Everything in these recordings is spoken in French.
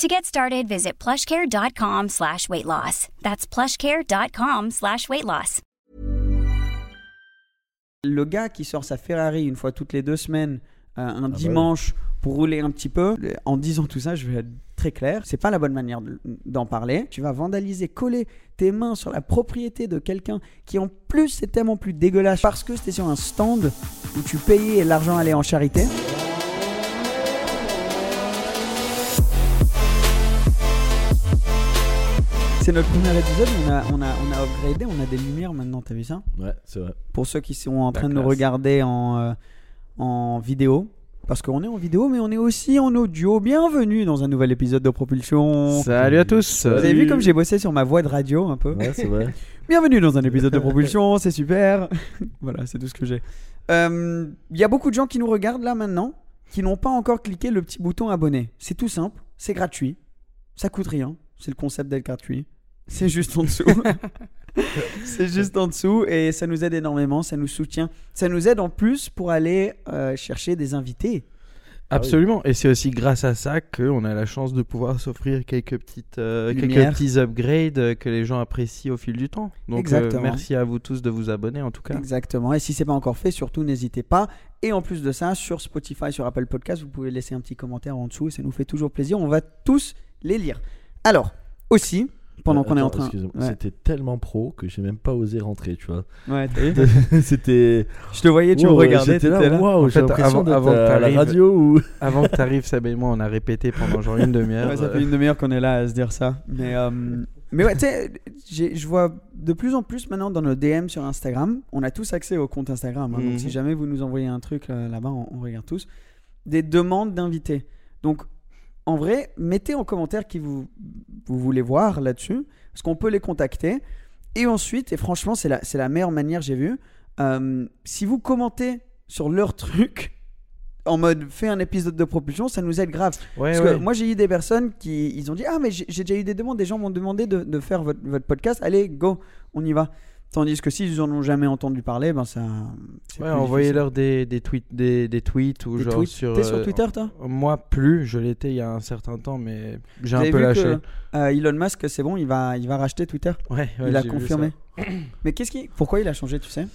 To get started, visit plushcare.com slash weight loss. That's plushcare.com slash weight loss. Le gars qui sort sa Ferrari une fois toutes les deux semaines, euh, un dimanche, pour rouler un petit peu, en disant tout ça, je vais être très clair, c'est pas la bonne manière de- d'en parler. Tu vas vandaliser, coller tes mains sur la propriété de quelqu'un qui en plus c'est tellement plus dégueulasse parce que c'était sur un stand où tu payais et l'argent allait en charité. C'est notre premier épisode, on a, on, a, on a upgradé, on a des lumières maintenant, t'as vu ça Ouais, c'est vrai. Pour ceux qui sont en train de nous regarder en, euh, en vidéo, parce qu'on est en vidéo, mais on est aussi en audio. Bienvenue dans un nouvel épisode de Propulsion. Salut à tous. Vous avez vu comme j'ai bossé sur ma voix de radio un peu Ouais, c'est vrai. Bienvenue dans un épisode de Propulsion, c'est super. voilà, c'est tout ce que j'ai. Euh, Il y a beaucoup de gens qui nous regardent là maintenant, qui n'ont pas encore cliqué le petit bouton abonné. C'est tout simple, c'est gratuit, ça coûte rien. C'est le concept d'être gratuit. C'est juste en dessous. c'est juste en dessous et ça nous aide énormément, ça nous soutient. Ça nous aide en plus pour aller euh, chercher des invités. Absolument. Et c'est aussi grâce à ça qu'on a la chance de pouvoir s'offrir quelques petites, euh, quelques petits upgrades que les gens apprécient au fil du temps. Donc, euh, Exactement. merci à vous tous de vous abonner en tout cas. Exactement. Et si c'est pas encore fait, surtout n'hésitez pas. Et en plus de ça, sur Spotify, sur Apple Podcast, vous pouvez laisser un petit commentaire en dessous. Ça nous fait toujours plaisir. On va tous les lire. Alors, aussi, pendant Euh, qu'on est en train. Ouais. C'était tellement pro que j'ai même pas osé rentrer, tu vois. Ouais, t'as vu C'était. Je te voyais, tu me Wow, regardais. J'étais là, là. waouh, En j'ai fait, l'impression avant- que à la t'arrives- radio ou. Avant que tu arrives, Seb et moi, on a répété pendant genre une demi-heure. Ouais, ça fait une demi-heure qu'on est là à se dire ça. Mais, euh, mais ouais, tu sais, je vois de plus en plus maintenant dans nos DM sur Instagram, on a tous accès au compte Instagram. hein, Donc Mhm. si jamais vous nous envoyez un truc euh, là-bas, on, on regarde tous. Des demandes d'invités. Donc en vrai, mettez en commentaire qui vous, vous voulez voir là-dessus, parce qu'on peut les contacter. Et ensuite, et franchement, c'est la, c'est la meilleure manière, j'ai vu, euh, si vous commentez sur leur truc, en mode fais un épisode de propulsion, ça nous aide grave. Ouais, Parce ouais. que moi, j'ai eu des personnes qui ils ont dit Ah, mais j'ai j'ai déjà eu des demandes, des gens m'ont demandé de, de faire votre, votre podcast. Allez, go, on y va. Tandis que s'ils en ont jamais entendu parler, ben ça. Ouais, envoyez-leur des, des tweets, des, des tweets ou. Des genre tweets. sur. T'es sur euh, Twitter, toi? Moi, plus. Je l'étais il y a un certain temps, mais j'ai un peu lâché. que euh, Elon Musk, c'est bon, il va, il va racheter Twitter? Ouais, ouais, il a confirmé. Mais qu'est-ce qui, pourquoi il a changé, tu sais?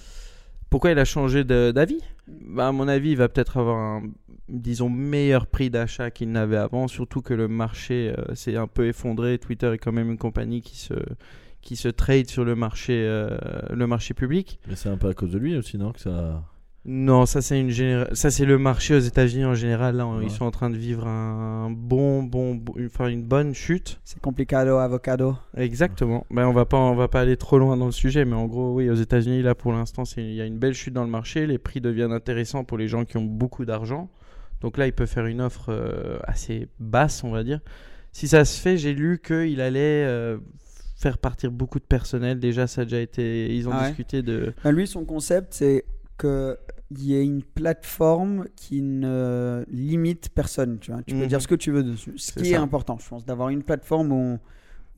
Pourquoi il a changé d'avis? Bah, À mon avis, il va peut-être avoir un, disons, meilleur prix d'achat qu'il n'avait avant, surtout que le marché euh, s'est un peu effondré. Twitter est quand même une compagnie qui se, qui se trade sur le marché, euh, le marché public. Mais c'est un peu à cause de lui aussi, non que ça... Non, ça c'est une généra- ça c'est le marché aux États-Unis en général. Là, Ouais. ils sont en train de vivre un bon, bon, bon- une, enfin, une bonne chute. C'est complicado, avocado. Exactement. Ben, on va pas, on va pas aller trop loin dans le sujet, mais en gros, oui, aux États-Unis, là, pour l'instant, c'est- il y a une belle chute dans le marché. Les prix deviennent intéressants pour les gens qui ont beaucoup d'argent. Donc là, il peut faire une offre euh, assez basse, on va dire. Si ça se fait, j'ai lu qu'il allait euh, faire partir beaucoup de personnel. Déjà, ça a déjà été. Ils ont Ah ouais discuté de. Ben, lui, son concept, c'est qu'il y ait une plateforme qui ne limite personne. Tu, vois. tu peux Mhm. dire ce que tu veux dessus. Ce qui est important, je pense, d'avoir une plateforme où.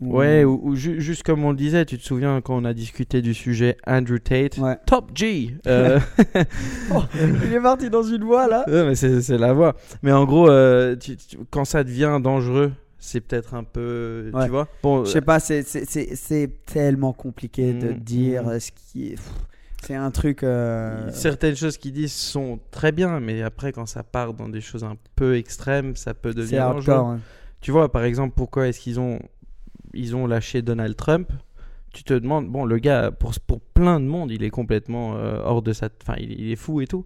Ouais, ou, ou ju- juste comme on le disait, tu te souviens quand on a discuté du sujet Andrew Tate, Ouais. Top G. euh, Oh, il est parti dans une voie là. Ouais, mais c'est la voix. Mais en gros, euh, tu- tu- quand ça devient dangereux, c'est peut-être un peu. Ouais. Tu vois Bon, Je sais pas, c'est- c'est- c'est c'est tellement compliqué de Mhm, dire mhm. ce qui est. C'est un truc. euh, certaines choses qu'ils disent sont très bien, mais après, quand ça part dans des choses un peu extrêmes, ça peut devenir dangereux. hardcore. hein. Tu vois, par exemple, pourquoi est-ce qu'ils ont, ils ont lâché Donald Trump? Tu te demandes, bon, le gars, pour, pour plein de monde, il est complètement euh, hors de sa. Enfin, il, il est fou et tout.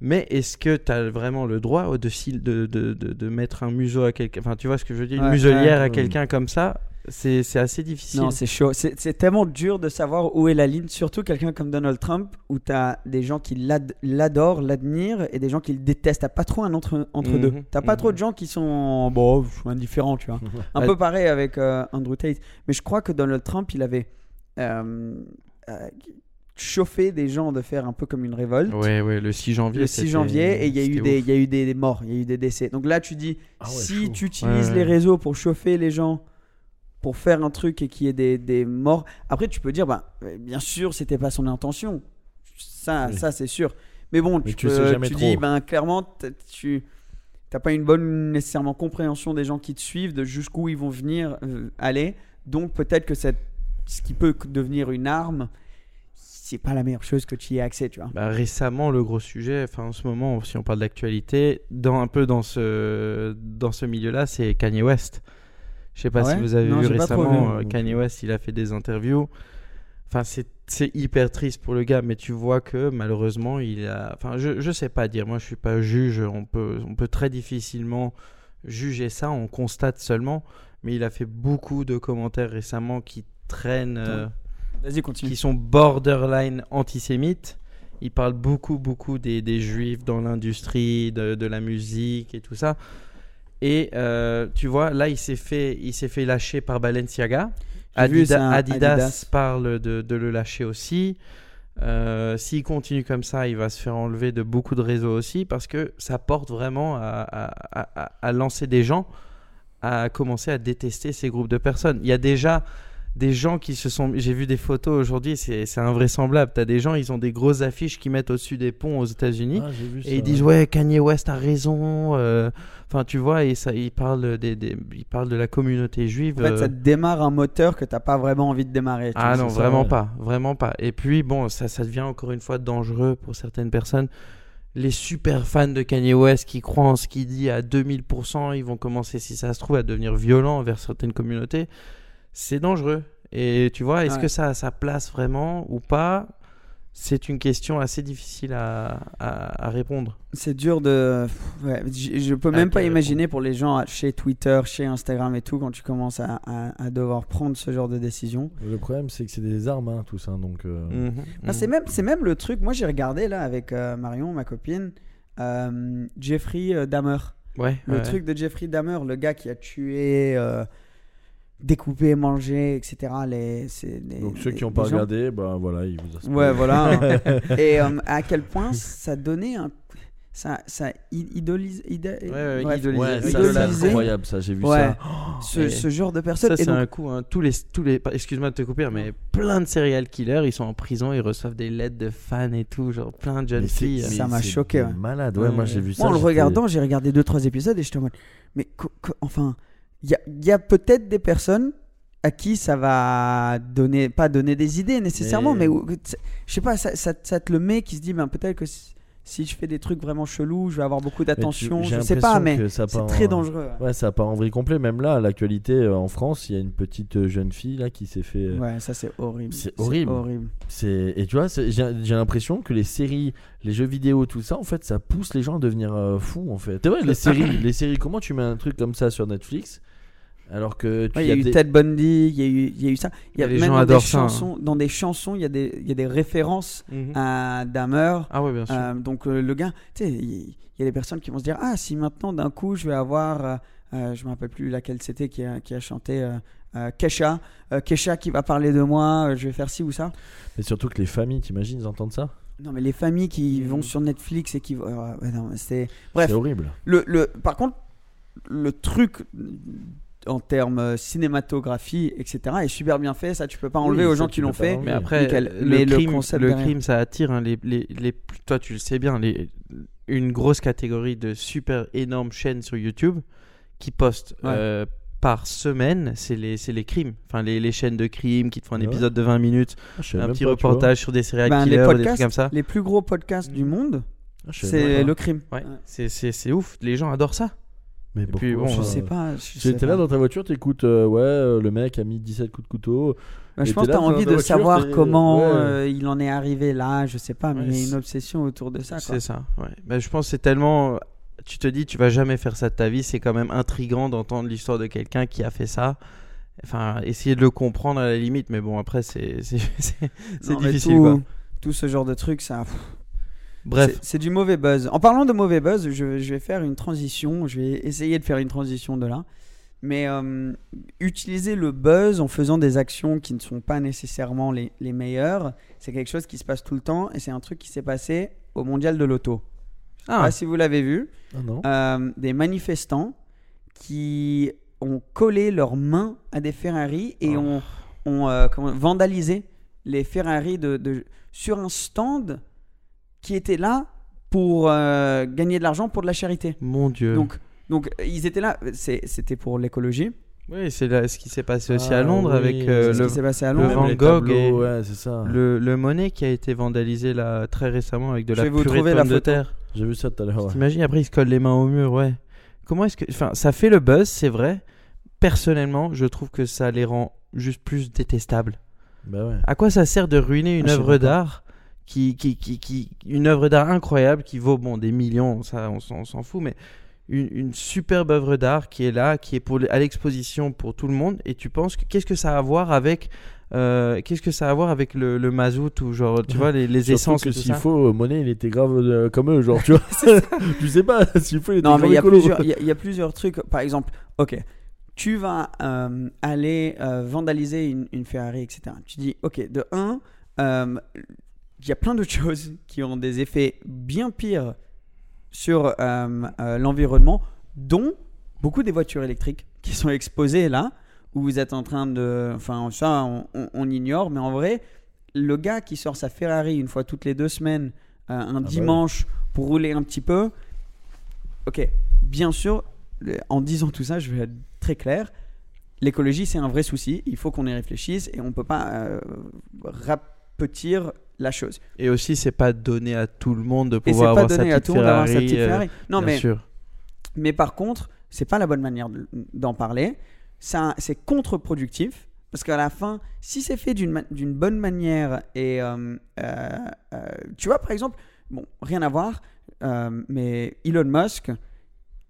Mais est-ce que tu as vraiment le droit de, sil- de, de, mettre un museau à quelqu'un? Enfin, tu vois ce que je veux dire? Une Ouais, muselière ouais. à quelqu'un comme ça, c'est assez difficile. Non, c'est chaud. C'est tellement dur de savoir où est la ligne, surtout quelqu'un comme Donald Trump, où tu as des gens qui l'ad- l'adorent, l'admirent, et des gens qui le détestent. T'as pas trop un entre, entre Mhm, deux. T'as pas mhm. trop de gens qui sont bon, indifférents, tu vois. Un Ouais. peu pareil avec euh, Andrew Tate. Mais je crois que Donald Trump, il avait euh, euh, chauffé des gens de faire un peu comme une révolte. Ouais, ouais, le 6 janvier. Le 6 c'était- janvier, et il y, a eu des- y a eu des, des morts, il y a eu des décès. Donc là, tu dis, Ah ouais, si chaud. tu utilises Ouais, les réseaux pour chauffer les gens, pour faire un truc et qu'il y ait des, des morts, après tu peux dire, bah, bien sûr, c'était pas son intention. Ça, Oui. ça c'est sûr. Mais bon, Mais tu, tu peux- sais jamais tu trop. dis, ben, clairement, tu n'as pas une bonne nécessairement compréhension des gens qui te suivent, de jusqu'où ils vont venir euh, aller. Donc peut-être que cette, ce qui peut devenir une arme, c'est pas la meilleure chose que tu y aies accès, tu vois. Bah, récemment, le gros sujet, enfin en ce moment, si on parle d'actualité, dans un peu dans ce dans ce milieu-là, c'est Kanye West. Je sais pas Ah si vous avez Non, vu récemment, vu. euh, Kanye West, il a fait des interviews. Enfin, c'est c'est hyper triste pour le gars, mais tu vois que malheureusement, il a. Enfin, je je sais pas dire. Moi, je suis pas juge. On peut on peut très difficilement juger ça. On constate seulement. Mais il a fait beaucoup de commentaires récemment qui traînent. euh, Vas-y, continue. qui sont borderline antisémites. Il parle beaucoup, beaucoup des, des juifs dans l'industrie, de, de la musique et tout ça. Et euh, tu vois, là, il s'est fait, il s'est fait lâcher par Balenciaga. Vu, un Adidas, Adidas. parle de, de le lâcher aussi. Euh, S'il continue comme ça, il va se faire enlever de beaucoup de réseaux aussi parce que ça porte vraiment à, à- à- à lancer des gens à commencer à détester ces groupes de personnes. Il y a déjà des gens qui se sont. J'ai vu des photos aujourd'hui, c'est invraisemblable. Tu as des gens, ils ont des grosses affiches qui mettent au-dessus des ponts aux États-Unis. Ah, Et ils disent ouais Kanye West a raison, euh, enfin tu vois et ça ils parlent des, des- ils parlent de la communauté juive. En fait, euh, ça te démarre un moteur que t'as pas vraiment envie de démarrer. ah vois, non, ça. vraiment pas, vraiment pas. Et puis bon, ça, ça devient encore une fois dangereux pour certaines personnes. Les super fans de Kanye West qui croient en ce qu'il dit à 2000%, ils vont commencer, si ça se trouve, à devenir violents envers certaines communautés. C'est dangereux. Et tu vois, est-ce Ouais. que ça a sa place vraiment ou pas? C'est une question assez difficile à, à- à répondre. C'est dur de. Ouais, je, je peux même pas imaginer pour les gens chez Twitter, chez Instagram et tout, quand tu commences à, à- à devoir prendre ce genre de décision. Le problème, c'est que c'est des armes, hein, tout ça. Donc, euh, Mhm, Ah, c'est mhm. même, c'est même le truc. Moi, j'ai regardé là avec euh, Marion, ma copine, euh, Jeffrey euh, Dahmer. Ouais, Le ouais. truc de Jeffrey Dahmer, le gars qui a tué, découpé, mangé, etc. Les, c'est les- donc ceux les- qui n'ont pas gens- regardé, ben voilà, ils vous Ouais, voilà. Et euh, à quel point ça donnait un. Ça, ça idolise. ouais, idolise- Ouais, ça, idoliser. c'est incroyable, ça. J'ai vu Ouais. ça. ce, Et ce genre de personne. Ça, Et c'est donc, un coup. hein. Tous les, tous les, excuse-moi de te couper, mais plein de serial killers, ils sont en prison, ils reçoivent des lettres de fans et tout, genre plein de jeunes Mais filles. Ça m'a choqué, ouais. Malade, ouais, Ouais, moi ouais. j'ai vu ça. en le regardant, j'ai regardé 2-3 épisodes et j'étais en mode. Mais co- co- enfin, il y a, il y a peut-être des personnes à qui ça va donner. Pas donner des idées nécessairement, mais, je sais pas, ça, ça- ça te le met qui se dit, ben, peut-être que si, je fais des trucs vraiment chelous, je vais avoir beaucoup d'attention. Je sais pas, mais c'est très en- dangereux. Ouais, ça part en vrille complet. Même là, à l'actualité, euh, en France, il y a une petite euh, jeune fille là qui s'est fait. euh, Ouais, ça c'est horrible. C'est horrible. horrible. C'est et tu vois, j'ai j'ai l'impression que les séries, les jeux vidéo, tout ça, en fait, ça pousse les gens à devenir euh, fous, en fait. C'est vrai, les séries, les séries. Comment tu mets un truc comme ça sur Netflix alors que tu Ouais, Il y a eu des- Ted Bundy, il y a eu, il y a eu ça. Il y a Les même gens dans adorent des ça, hein. chansons, dans des chansons, il y a des, il y a des références Mhm. à Dahmer. Ah ouais, bien sûr. Euh, donc euh, le gars, tu sais, il il y, a des personnes qui vont se dire ah si maintenant d'un coup je vais avoir, euh, euh, je me rappelle plus laquelle c'était qui a, qui a chanté euh, euh, Kesha, euh, Kesha qui va parler de moi, euh, je vais faire ci ou ça. Mais surtout que les familles, t'imagines, ils entendent ça? Non mais les familles qui Mhm. vont sur Netflix et qui, euh, ouais, c'est bref. C'est horrible. Le, le, par contre, le truc en termes euh, cinématographie, etc., est super bien fait. Ça, tu peux pas enlever Oui, aux gens qui l'ont fait. Mais après, Nickel. le, Mais le crime, concept le derrière. crime, ça attire hein, les, les, les- Toi, tu le sais bien, les, une grosse catégorie de super énormes chaînes sur YouTube qui postent Ouais. euh, par semaine, c'est les, crimes. Enfin, les, les chaînes de crimes qui te font un ouais épisode de 20 minutes, Ah, un petit pas, reportage sur des serial Ben, les killers, des trucs podcasts, comme ça. Les plus gros podcasts du monde, Ah, c'est le crime. Ouais, c'est ouf. Les gens adorent ça. Mais Et puis, bon, Je euh, sais pas. Tu étais là dans ta voiture, t'écoutes, euh, ouais, euh, le mec a mis 17 coups de couteau. Bah, je pense que t'as dans envie de voiture, savoir comment ouais. euh, il en est arrivé là. Je sais pas, mais Ouais, il y a une obsession autour de ça. C'est ça, ouais. Bah, je pense que c'est tellement. Tu te dis, tu vas jamais faire ça de ta vie. C'est quand même intriguant d'entendre l'histoire de quelqu'un qui a fait ça. Enfin, essayer de le comprendre à la limite, mais bon, après, c'est difficile, tout, quoi. Tout ce genre de trucs, ça. pff, Bref, c'est- du mauvais buzz. En parlant de mauvais buzz, je, je vais faire une transition. Je vais essayer de faire une transition de là. Mais euh, utiliser le buzz en faisant des actions qui ne sont pas nécessairement les, les meilleures, c'est quelque chose qui se passe tout le temps. Et c'est un truc qui s'est passé au mondial de l'auto. Ah. pas si vous l'avez vu. Ah non euh, des manifestants qui ont collé leurs mains à des Ferrari et Oh. ont, ont, euh, comment- vandalisé les Ferrari de, de- sur un stand qui était là pour euh, gagner de l'argent pour de la charité. mon Dieu. Donc, donc ils étaient là, c'était pour l'écologie. oui, c'est là- ce qui s'est passé aussi Ah, à Londres oui, avec euh, le, qui s'est passé à le Londres. Van Gogh tableaux, et- ouais, c'est ça. le, le Monet qui a été vandalisé là très récemment avec de Je la vais vous de trouver la pommes de photo. terre. J'ai vu ça tout à l'heure. ouais. T'imagines, après, il se colle les mains au mur, ouais. Comment est-ce que. Enfin, ça fait le buzz, c'est vrai. Personnellement, je trouve que ça les rend juste plus détestables. Bah ouais. À quoi ça sert de ruiner une Ah, œuvre d'art qui, qui, qui, qui- Une œuvre d'art incroyable qui vaut, bon, des millions, ça, on, s'en- on s'en fout, mais une, une superbe œuvre d'art qui est là, qui est pour, à l'exposition pour tout le monde, et tu penses que qu'est-ce que ça a à voir avec. euh, qu'est-ce que ça a à voir avec le, le mazout ou genre tu vois les, les Surtout essences que s'il faut, euh, Monet, il était grave euh, comme eux, genre, tu vois. tu sais pas, s'il faut, il était Non, mais il y, a écolo. plusieurs- il y a- il y a plusieurs trucs. Par exemple, ok, tu vas euh, aller euh, vandaliser une, une Ferrari, etc. Tu dis, ok, de 1, il y a plein d'autres choses qui ont des effets bien pires sur euh, euh, l'environnement, dont beaucoup des voitures électriques qui sont exposées là, où vous êtes en train de... Enfin, ça, on, on- on ignore, mais en vrai, le gars qui sort sa Ferrari une fois toutes les deux semaines, euh, un bah oui. dimanche, pour rouler un petit peu, ok, bien sûr, en disant tout ça, je vais être très clair. L'écologie, c'est un vrai souci. Il faut qu'on y réfléchisse et on ne peut pas rapetir la chose. Et aussi, c'est pas donné à tout le monde de pouvoir pas avoir sa donné à petite tout le monde d'avoir sa Ferrari. petite euh, Ferrari. Non, bien mais, sûr. mais par contre, c'est pas la bonne manière de- d'en parler. C'est contre-productif. Parce qu'à la fin, si c'est fait d'une bonne manière et euh, euh, tu vois par exemple, bon rien à voir, euh, mais Elon Musk,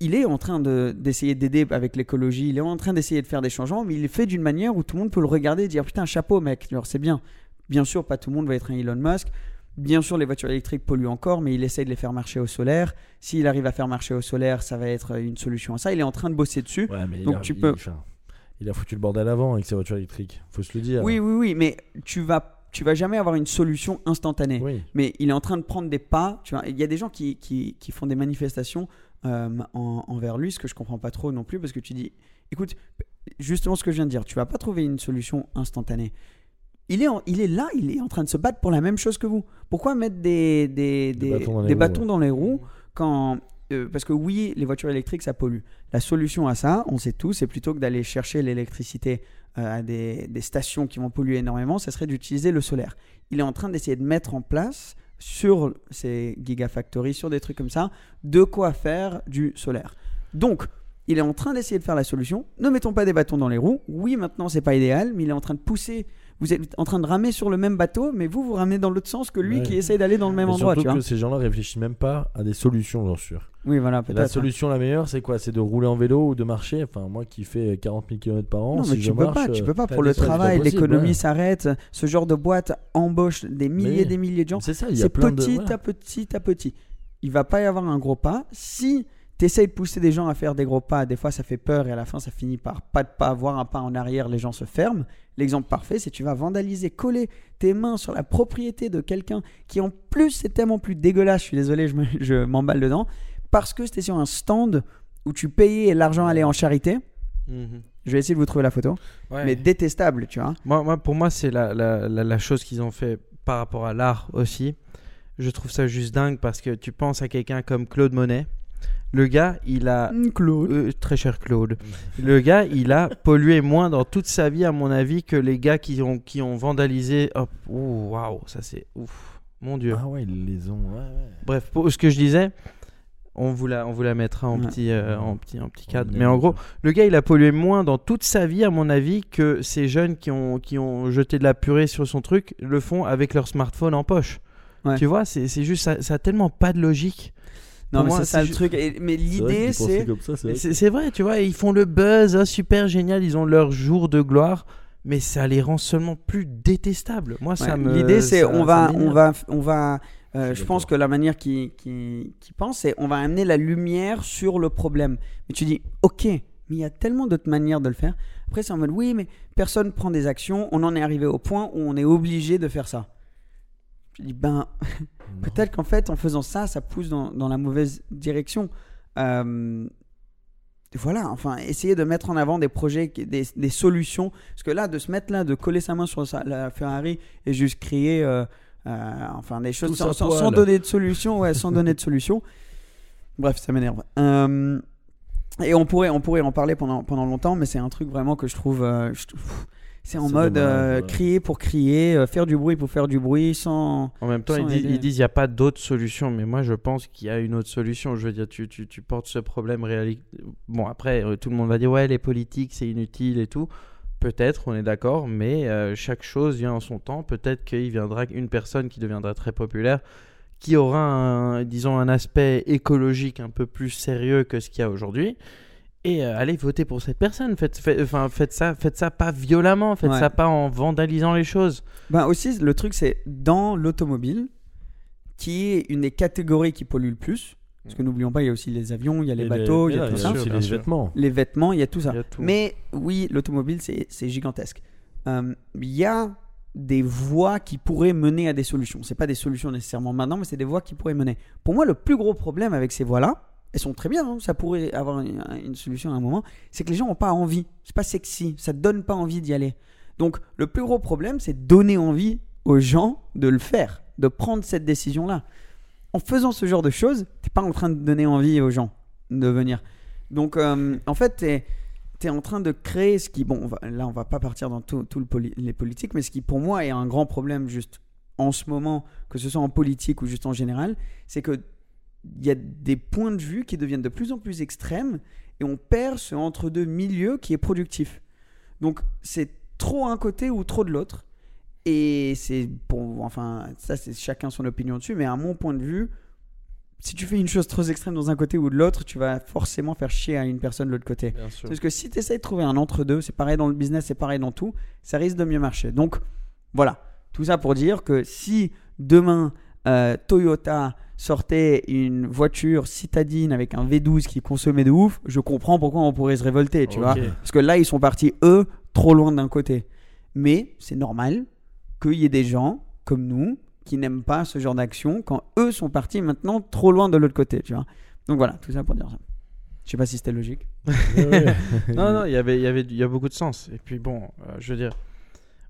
il est en train de- d'essayer d'aider avec l'écologie, il est en train d'essayer de faire des changements, mais il est fait d'une manière où tout le monde peut le regarder et dire putain chapeau mec, genre c'est bien. Bien sûr, pas tout le monde va être un Elon Musk. Bien sûr, les voitures électriques polluent encore, mais il essaye de les faire marcher au solaire. S'il arrive à faire marcher au solaire, ça va être une solution à ça. Il est en train de bosser dessus. Ouais, mais Donc il a, tu il- peux- il a foutu le bordel avant avec ses voitures électriques. Faut se le dire. Oui, oui, oui, mais tu vas, tu vas jamais avoir une solution instantanée. Oui. Mais il est en train de prendre des pas. Tu vois, il y a des gens qui, qui, qui font des manifestations euh, en- envers lui, ce que je comprends pas trop non plus, parce que tu dis, écoute, justement ce que je viens de dire, tu vas pas trouver une solution instantanée. Il est, en- il est là, il est en train de se battre pour la même chose que vous. Pourquoi mettre des, des, Des des- bâtons les roues, dans les roues quand. euh, parce que oui, les voitures électriques, ça pollue. La solution à ça, on sait tous, c'est plutôt que d'aller chercher l'électricité euh, à des, des stations qui vont polluer énormément, ça serait d'utiliser le solaire. Il est en train d'essayer de mettre en place sur ces gigafactories, sur des trucs comme ça, de quoi faire du solaire. Donc, il est en train d'essayer de faire la solution. Ne mettons pas des bâtons dans les roues. Oui, maintenant, c'est pas idéal, mais il est en train de pousser. Vous êtes en train de ramer sur le même bateau, mais vous, vous ramenez dans l'autre sens que lui Ouais. qui essaye d'aller dans le même Mais endroit. surtout Tu vois que ces gens-là réfléchissent même pas à des solutions, j'en suis sûr. oui, voilà. La hein. solution la meilleure, c'est quoi? C'est de rouler en vélo ou de marcher? Enfin, moi qui fais 40 000 km par an, Non, mais si tu je peux marche, pas, tu euh, peux pas. t'as Pour le travail, l'économie ouais. s'arrête. Ce genre de boîte embauche des milliers Mais- et des milliers de gens. C'est ça, il y a C'est de. petit à petit à petit. Il va pas y avoir un gros pas. Si tu essayes de pousser des gens à faire des gros pas, des fois ça fait peur et à la fin ça finit par pas de pas avoir un pas en arrière, les gens se ferment. L'exemple parfait, c'est tu vas vandaliser, coller tes mains sur la propriété de quelqu'un qui en plus c'est tellement plus dégueulasse, je suis désolé, je me- je m'emballe dedans, parce que c'était sur un stand où tu payais et l'argent allait en charité. Mhm. Je vais essayer de vous trouver la photo. Ouais. Mais détestable, tu vois. Moi, moi, pour moi, c'est la, la, la, la chose qu'ils ont fait par rapport à l'art aussi. Je trouve ça juste dingue parce que tu penses à quelqu'un comme Claude Monet. Le gars, il a. Claude. euh, très cher Claude. Le gars, il a pollué moins dans toute sa vie, à mon avis, que les gars qui ont, qui ont vandalisé. Hop, ouh, waouh, ça c'est ouf. Mon Dieu. Ah ouais, ils les ont. Ouais, ouais. Bref, pour ce que je disais, On vous la, on vous la mettra en Ouais. petit, euh, en petit, en petit cadre. On Mais en gros, le gars, il a pollué moins dans toute sa vie, à mon avis, que ces jeunes qui ont, qui ont jeté de la purée sur son truc le font avec leur smartphone en poche. Ouais. Tu vois, c'est c'est juste, ça, ça a tellement pas de logique. Non, Pour mais c'est ça c'est le truc. Et- mais l'idée, c'est. c'est vrai. Tu vois, ils font le buzz, ah, super génial, ils ont leur jour de gloire, mais ça les rend seulement plus détestables. Moi, ça Ouais, me. L'idée, c'est on va, on va, on va. euh, Je je pense que la manière qui, qui, qui pense, c'est on va amener la lumière sur le problème. Mais tu dis, ok, mais il y a tellement d'autres manières de le faire. Après, c'est en mode, oui, mais personne prend des actions. On en est arrivé au point où on est obligé de faire ça. Je dis, ben, peut-être qu'en fait, en faisant ça, ça pousse dans, dans la mauvaise direction. Euh, voilà, enfin, essayer de mettre en avant des projets, des, des solutions. Parce que là, de se mettre là, de coller sa main sur sa- la Ferrari et juste créer, euh, euh, enfin, des choses sans, donner de solution, ouais, sans donner de solution. Bref, ça m'énerve. Euh, et on pourrait, on pourrait en parler pendant, pendant longtemps, mais c'est un truc vraiment que je trouve. je trouve- c'est en mode euh, crier pour crier, euh, faire du bruit pour faire du bruit, sans. En même temps, ils, disent- aider. ils disent qu'il n'y a pas d'autre solution, mais moi je pense qu'il y a une autre solution. Je veux dire, tu, tu, tu portes ce problème réalité. Bon, après, euh, tout le monde va dire ouais, les politiques c'est inutile et tout. Peut-être, on est d'accord, mais euh, chaque chose vient en son temps. Peut-être qu'il viendra une personne qui deviendra très populaire, qui aura, un, disons, un aspect écologique un peu plus sérieux que ce qu'il y a aujourd'hui. Et euh, allez voter pour cette personne. Faites, faites- enfin, faites, ça, faites ça pas violemment, faites Ouais. ça pas en vandalisant les choses. Ben aussi, le truc, c'est dans l'automobile, qui est une des catégories qui pollue le plus. Parce que n'oublions pas, il y a aussi les avions, il y a les Et bateaux, il y a là, tout y ça. a les vêtements. Les vêtements, il y a tout ça. A tout. Mais oui, l'automobile, c'est gigantesque. Euh, Il y a des voies qui pourraient mener à des solutions. C'est pas des solutions nécessairement maintenant, mais c'est des voies qui pourraient mener. Pour moi, le plus gros problème avec ces voies-là, elles sont très bien, hein, ça pourrait avoir une, solution à un moment, c'est que les gens n'ont pas envie. C'est pas sexy, ça donne pas envie d'y aller. Donc, le plus gros problème, c'est donner envie aux gens de le faire, de prendre cette décision-là. En faisant ce genre de choses, t'es pas en train de donner envie aux gens de venir. Donc, euh, en fait, t'es es en train de créer ce qui, bon, on va- là on va pas partir dans tout, le les politiques, mais ce qui pour moi est un grand problème juste en ce moment, que ce soit en politique ou juste en général, c'est que il y a des points de vue qui deviennent de plus en plus extrêmes et on perd ce entre-deux milieu qui est productif. Donc c'est trop un côté ou trop de l'autre. Et c'est pour, enfin, ça c'est chacun son opinion dessus, mais à mon point de vue, si tu fais une chose trop extrême dans un côté ou de l'autre, tu vas forcément faire chier à une personne de l'autre côté. Parce que si tu essayes de trouver un entre-deux, c'est pareil dans le business, c'est pareil dans tout, ça risque de mieux marcher. Donc voilà, tout ça pour dire que si demain euh, Toyota sortait une voiture citadine avec un V12 qui consommait de ouf, je comprends pourquoi on pourrait se révolter, tu vois. Parce que là, ils sont partis, eux, trop loin d'un côté. Mais c'est normal qu'il y ait des gens comme nous qui n'aiment pas ce genre d'action quand eux sont partis maintenant trop loin de l'autre côté, tu vois. Donc voilà, tout ça pour dire ça. Je sais pas si c'était logique. Non, non, il y avait, il y avait, il y a beaucoup de sens. Et puis bon, euh, je veux dire,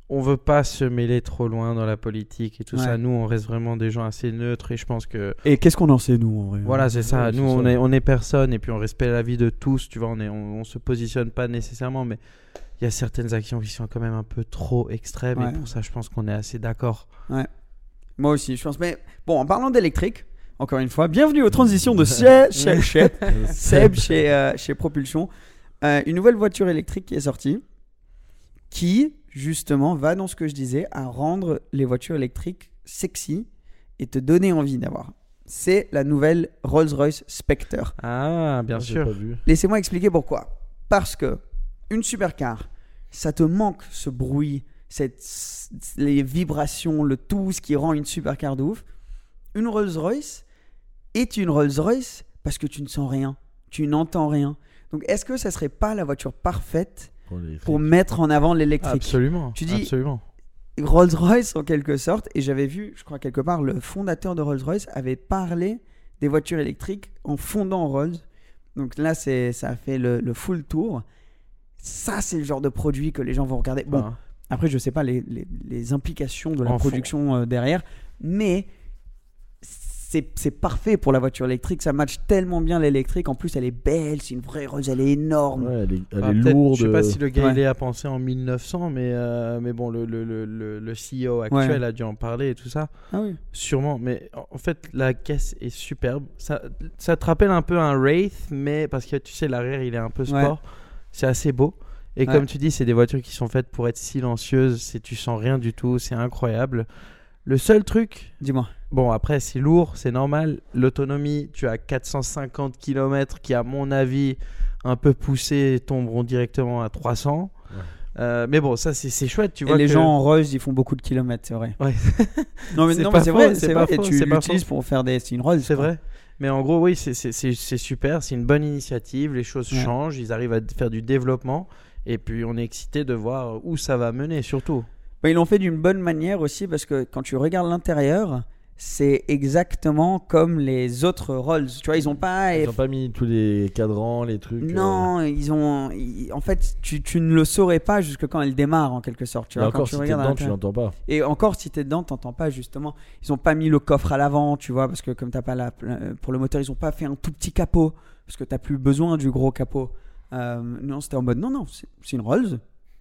on veut pas se mêler trop loin dans la politique et tout Ouais. ça. Nous, on reste vraiment des gens assez neutres et je pense que Et qu'est-ce qu'on en sait, nous, en vrai voilà, c'est ça. Ouais, Nous, on ça. est, on est personne et puis on respecte la vie de tous. Tu vois, on est, on, on se positionne pas nécessairement, mais il y a certaines actions qui sont quand même un peu trop extrêmes Ouais. et pour ça, je pense qu'on est assez d'accord. Moi aussi, je pense. Mais bon, en parlant d'électrique, encore une fois, bienvenue aux transitions de Seb chez, chez, Seb chez, euh, chez Propulsion. Euh, une nouvelle voiture électrique qui est sortie, qui justement va dans ce que je disais, à rendre les voitures électriques sexy et te donner envie d'avoir. C'est la nouvelle Rolls-Royce Spectre. Ah, bien sûr. Laissez-moi expliquer pourquoi. Parce que une supercar, ça te manque ce bruit, cette, les vibrations, le tout, ce qui rend une supercar de ouf. Une Rolls-Royce est une Rolls-Royce parce que tu ne sens rien, tu n'entends rien. Donc est-ce que ça serait pas la voiture parfaite Pour mettre en avant l'électrique Absolument. Tu dis- Absolument. Rolls-Royce en quelque sorte, et j'avais vu, je crois quelque part, le fondateur de Rolls-Royce avait parlé des voitures électriques en fondant Rolls. Donc là, c'est, ça a fait le, le full tour. Ça, c'est le genre de produit que les gens vont regarder. Bon, Ah. après, je sais pas les, les- les implications de la En production euh, derrière, mais c'est parfait pour la voiture électrique. Ça match tellement bien l'électrique. En plus, elle est belle. C'est une vraie Rolls. Elle est énorme. Ouais, elle est, elle est peut-être- lourde. Je sais pas si le gars Ouais. il est à penser en 1900, mais, euh, mais bon, le, le, le, le, CEO actuel a dû en parler et tout ça. Ah oui. Sûrement, mais en- fait, la caisse est superbe. Ça, ça te rappelle un peu un Wraith, mais parce que tu sais, l'arrière il est un peu sport. C'est assez beau. Et Ouais. comme tu dis, c'est des voitures qui sont faites pour être silencieuses. Tu sens rien du tout. C'est incroyable. Le seul truc, Dis-moi. Bon, après, c'est lourd, c'est normal. L'autonomie, tu as 450 km qui, à mon avis, un peu poussés, tomberont directement à 300. Ouais. Euh, mais bon, ça, c'est chouette. Tu Et vois les que- gens en Rolls, ils font beaucoup de kilomètres, c'est vrai. Ouais. non mais C'est vrai, c'est vrai. Et faux, tu l'utilises pour faire des. C'est une Rolls. C'est vrai. Mais en gros, oui, c'est- c'est c'est- c'est super. C'est une bonne initiative. Les choses Ouais. changent. Ils arrivent à faire du développement. Et puis, on est excité de voir où ça va mener, surtout. Bah, ils l'ont fait d'une bonne manière aussi parce que quand tu regardes l'intérieur, c'est exactement comme les autres Rolls. Tu vois, ils ont pas. Ils ont pas mis tous les cadrans, les trucs. euh, Non, ils ont. ils- En fait, tu, tu ne le saurais pas jusque quand elle démarre en quelque sorte. Tu vois, encore, tu si t'es regardes dedans, tu l'entends pas. Et encore, si t'es dedans, t'entends pas justement. Ils ont pas mis le coffre à l'avant, tu vois, parce que comme t'as pas la pour le moteur, ils ont pas fait un tout petit capot parce que t'as plus besoin du gros capot. Euh, non, c'était en mode non, non, c'est une Rolls,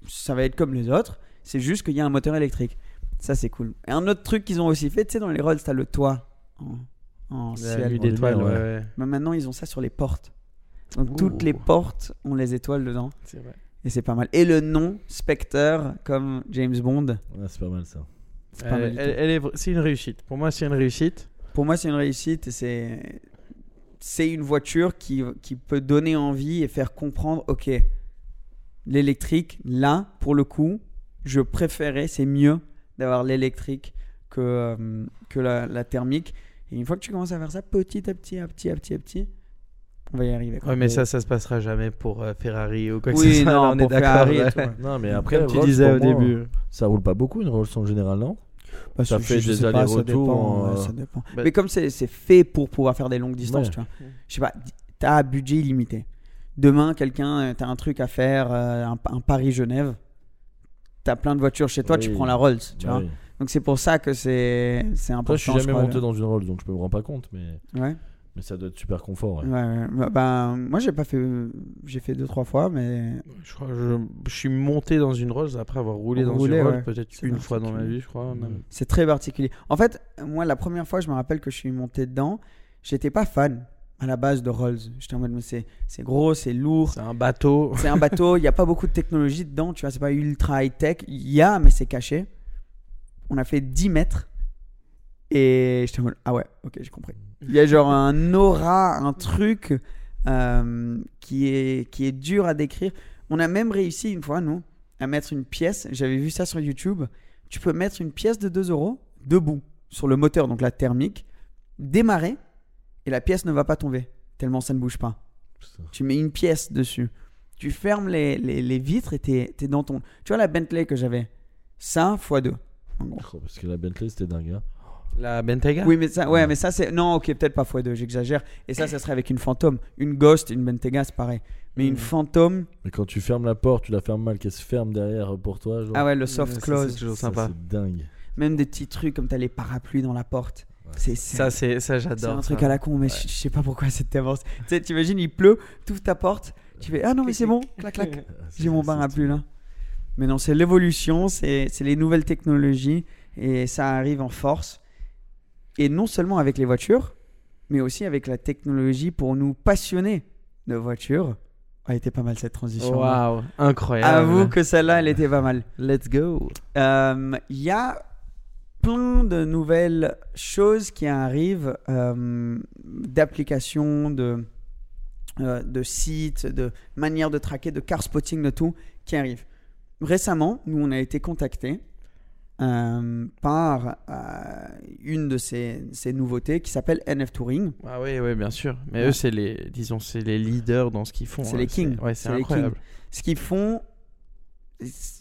ça va être comme les autres. C'est juste qu'il y a un moteur électrique. Ça, c'est cool. Et un autre truc qu'ils ont aussi fait, tu sais, dans les Rolls, t'as le toit en, en ciel. d'étoiles, ouais, ouais. Mais maintenant, ils ont ça sur les portes. Donc Ouh. toutes les portes ont les étoiles dedans. C'est vrai. Et c'est pas mal. Et le nom, Spectre, comme James Bond. Ouais, c'est pas mal ça. C'est Elle- elle- elle est une réussite. Pour moi, c'est une réussite. Pour moi, c'est une réussite c'est une voiture qui, qui peut donner envie et faire comprendre, ok, l'électrique, là, pour le coup, je préférais, c'est mieux d'avoir l'électrique que, euh, que la, la thermique. Et une fois que tu commences à faire ça petit à petit, à petit, à petit, à petit, on va y arriver. quoi. Ouais, mais ça, ça se passera jamais pour euh, Ferrari ou quoi que Oui, ce soit. non, on est pour d'accord. Ouais. Non, mais après, Comme tu Rolls, disais au moi, début. Ça roule pas beaucoup une Rolls en général, non? Bah, ça fait des allers-retours ouais, euh, ça dépend. bah- Mais comme c'est c'est fait pour pouvoir faire des longues distances, Ouais. tu vois. Je sais pas, t'as un budget illimité. Demain, quelqu'un, t'as un truc à faire, euh, un, un Paris-Genève. T'as plein de voitures chez toi, tu prends la Rolls, tu vois. oui. Donc c'est pour ça que c'est c'est important. Après, je suis jamais crois, monté dans une Rolls, donc je me rends pas compte, mais, Ouais. mais ça doit être super confort. ouais. Ouais, ouais. Bah, bah, moi, j'ai pas fait. J'ai fait deux trois fois, mais Je crois que je, je suis monté dans une Rolls après avoir roulé dans une Rolls ouais. peut-être C'est une fois dans ma vie, je crois. même. c'est très particulier. En fait, moi, la première fois, je me rappelle que je suis monté dedans, j'étais pas fan à la base de Rolls. J'étais en mode, mais c'est c'est gros, c'est lourd. C'est un bateau. C'est un bateau, il n'y a pas beaucoup de technologie dedans, tu vois, c'est pas ultra high-tech. Il y a, mais c'est caché. On a fait 10 mètres. Et j'étais en mode, ah ouais, ok, j'ai compris. Il y a genre un aura, un truc euh, qui, est, qui est dur à décrire. On a même réussi une fois, nous, à mettre une pièce. J'avais vu ça sur YouTube. Tu peux mettre une pièce de 2 euros debout sur le moteur, donc la thermique, démarrer, et la pièce ne va pas tomber, tellement ça ne bouge pas. Putain. Tu mets une pièce dessus. Tu fermes les, les, les vitres et t'es es dans ton. Tu vois la Bentley que j'avais? Ça x 2. En gros. Oh, Parce que la Bentley, c'était dingue. hein. La Bentayga? Oui, mais ça, ouais, mais ça c'est. Non, ok, peut-être pas x 2, j'exagère. Et ça, ça serait avec une fantôme. Une Ghost, une Bentayga, c'est pareil. Mais une Mm. fantôme. Mais quand tu fermes la porte, tu la fermes mal, qu'elle se ferme derrière pour toi. Genre. Ah ouais, le soft close. c'est toujours sympa. C'est dingue. Même des petits trucs comme t'as les parapluies dans la porte. C'est c'est- Ça, c'est ça, c'est j'adore. un truc ça. à la con, mais je je sais pas pourquoi c'est tellement. Tu sais, t'imagines, il pleut, t'ouvres ta porte, tu fais Ah non, mais c'est bon, clac, clac. J'ai mon parapluie là. Mais non, c'est l'évolution, c'est c'est les nouvelles technologies et ça arrive en force. Et non seulement avec les voitures, mais aussi avec la technologie pour nous passionner de voitures. Ah, elle était pas mal cette transition. Waouh, incroyable. Avoue que celle-là, elle était pas mal. Let's go. Euh, Il y a plein de nouvelles choses qui arrivent, euh, d'applications, de, euh, de sites, de manières de traquer, de car spotting, de tout, qui arrivent. Récemment, nous, on a été contactés euh, par une de ces, ces nouveautés qui s'appelle NF Touring. Ah oui, oui, bien sûr. Mais Ouais. eux, c'est les, disons, c'est les leaders dans ce qu'ils font. C'est hein. les kings. Ouais, c'est incroyable. Ce qu'ils font,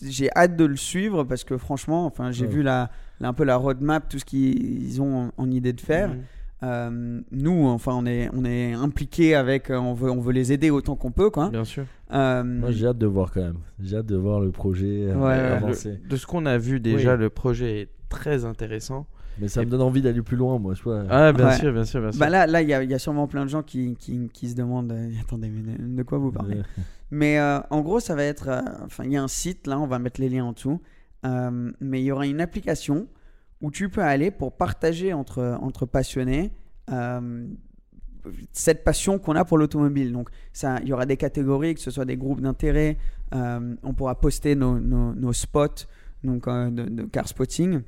j'ai hâte de le suivre parce que franchement, enfin, j'ai Ouais. vu la- un peu la roadmap, tout ce qu'ils ont en, en idée de faire. Mhm. Euh, nous, enfin, on est, on est impliqués avec, euh, on veut, on veut les aider autant qu'on peut, quoi. Bien sûr. Euh, Moi, j'ai hâte de voir quand même. J'ai hâte de voir le projet Ouais, avancer. Le- de ce qu'on a vu déjà, Oui. le projet est très intéressant. Mais ça me donne envie d'aller plus loin, moi. Je vois. Ah, bien Ouais. sûr, bien sûr, bien sûr. Bah là, là, il y, a- y a sûrement plein de gens qui, qui, qui se demandent. euh, attendez, mais de, quoi vous parlez? Mais euh, en gros, ça va être. euh, Enfin, il y a un site, là, on va mettre les liens en dessous. Euh, mais il y aura une application où tu peux aller pour partager entre, entre passionnés euh, cette passion qu'on a pour l'automobile. Donc, il y aura des catégories, que ce soit des groupes d'intérêt. euh, on pourra poster nos, nos, spots donc, de, car spotting.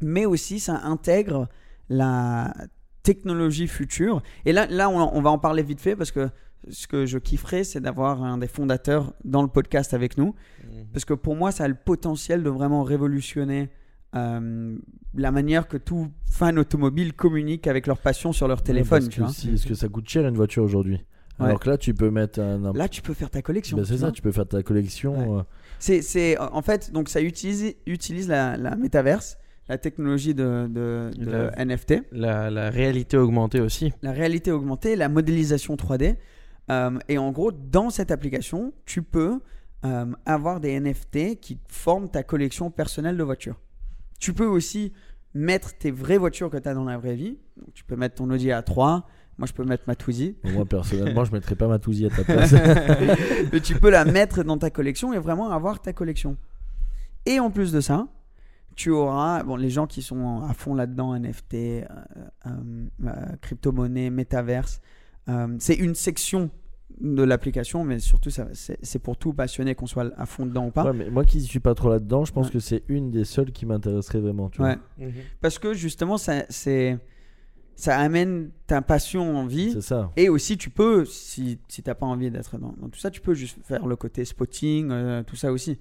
Mais aussi, ça intègre la technologie future. Et là, là on va en parler vite fait parce que ce que je kifferais, c'est d'avoir un des fondateurs dans le podcast avec nous. Mhm. Parce que pour moi, ça a le potentiel de vraiment révolutionner euh, la manière que tout fan automobile communique avec leur passion sur leur téléphone. parce tu que vois. si- Est-ce que ça coûte cher une voiture aujourd'hui Ouais. Alors que là, tu peux mettre un. Là, tu peux faire ta collection. Bah, c'est ça, tu peux faire ta collection. euh, C'est, c'est- en fait, donc ça utilise, utilise la, la métaverse, la technologie de, de- de La- NFT. La, la réalité augmentée aussi. la réalité augmentée, la modélisation 3D. Euh, et en gros, dans cette application, tu peux euh, avoir des NFT qui forment ta collection personnelle de voitures. Tu peux aussi mettre tes vraies voitures que tu as dans la vraie vie. Donc, tu peux mettre ton Audi A3. Moi, je peux mettre ma Twizy. moi, personnellement, je mettrais pas ma Touzy à ta place. Mais tu peux la mettre dans ta collection et vraiment avoir ta collection. Et en plus de ça, tu auras bon, les gens qui sont à fond là-dedans, NFT, euh, euh, euh, crypto-monnaie, métaverse. euh, c'est une section de l'application, mais surtout, ça- c'est pour tout passionné, qu'on soit à fond dedans ou pas. Ouais, mais moi qui suis pas trop là-dedans, je pense Ouais. que c'est une des seules qui m'intéresserait vraiment. Tu vois. Ouais. Parce que justement, ça, ça amène ta passion en vie. C'est ça. Et aussi, tu peux, si, si tu n'as pas envie d'être dans, dans tout ça, tu peux juste faire le côté spotting, euh, tout ça aussi.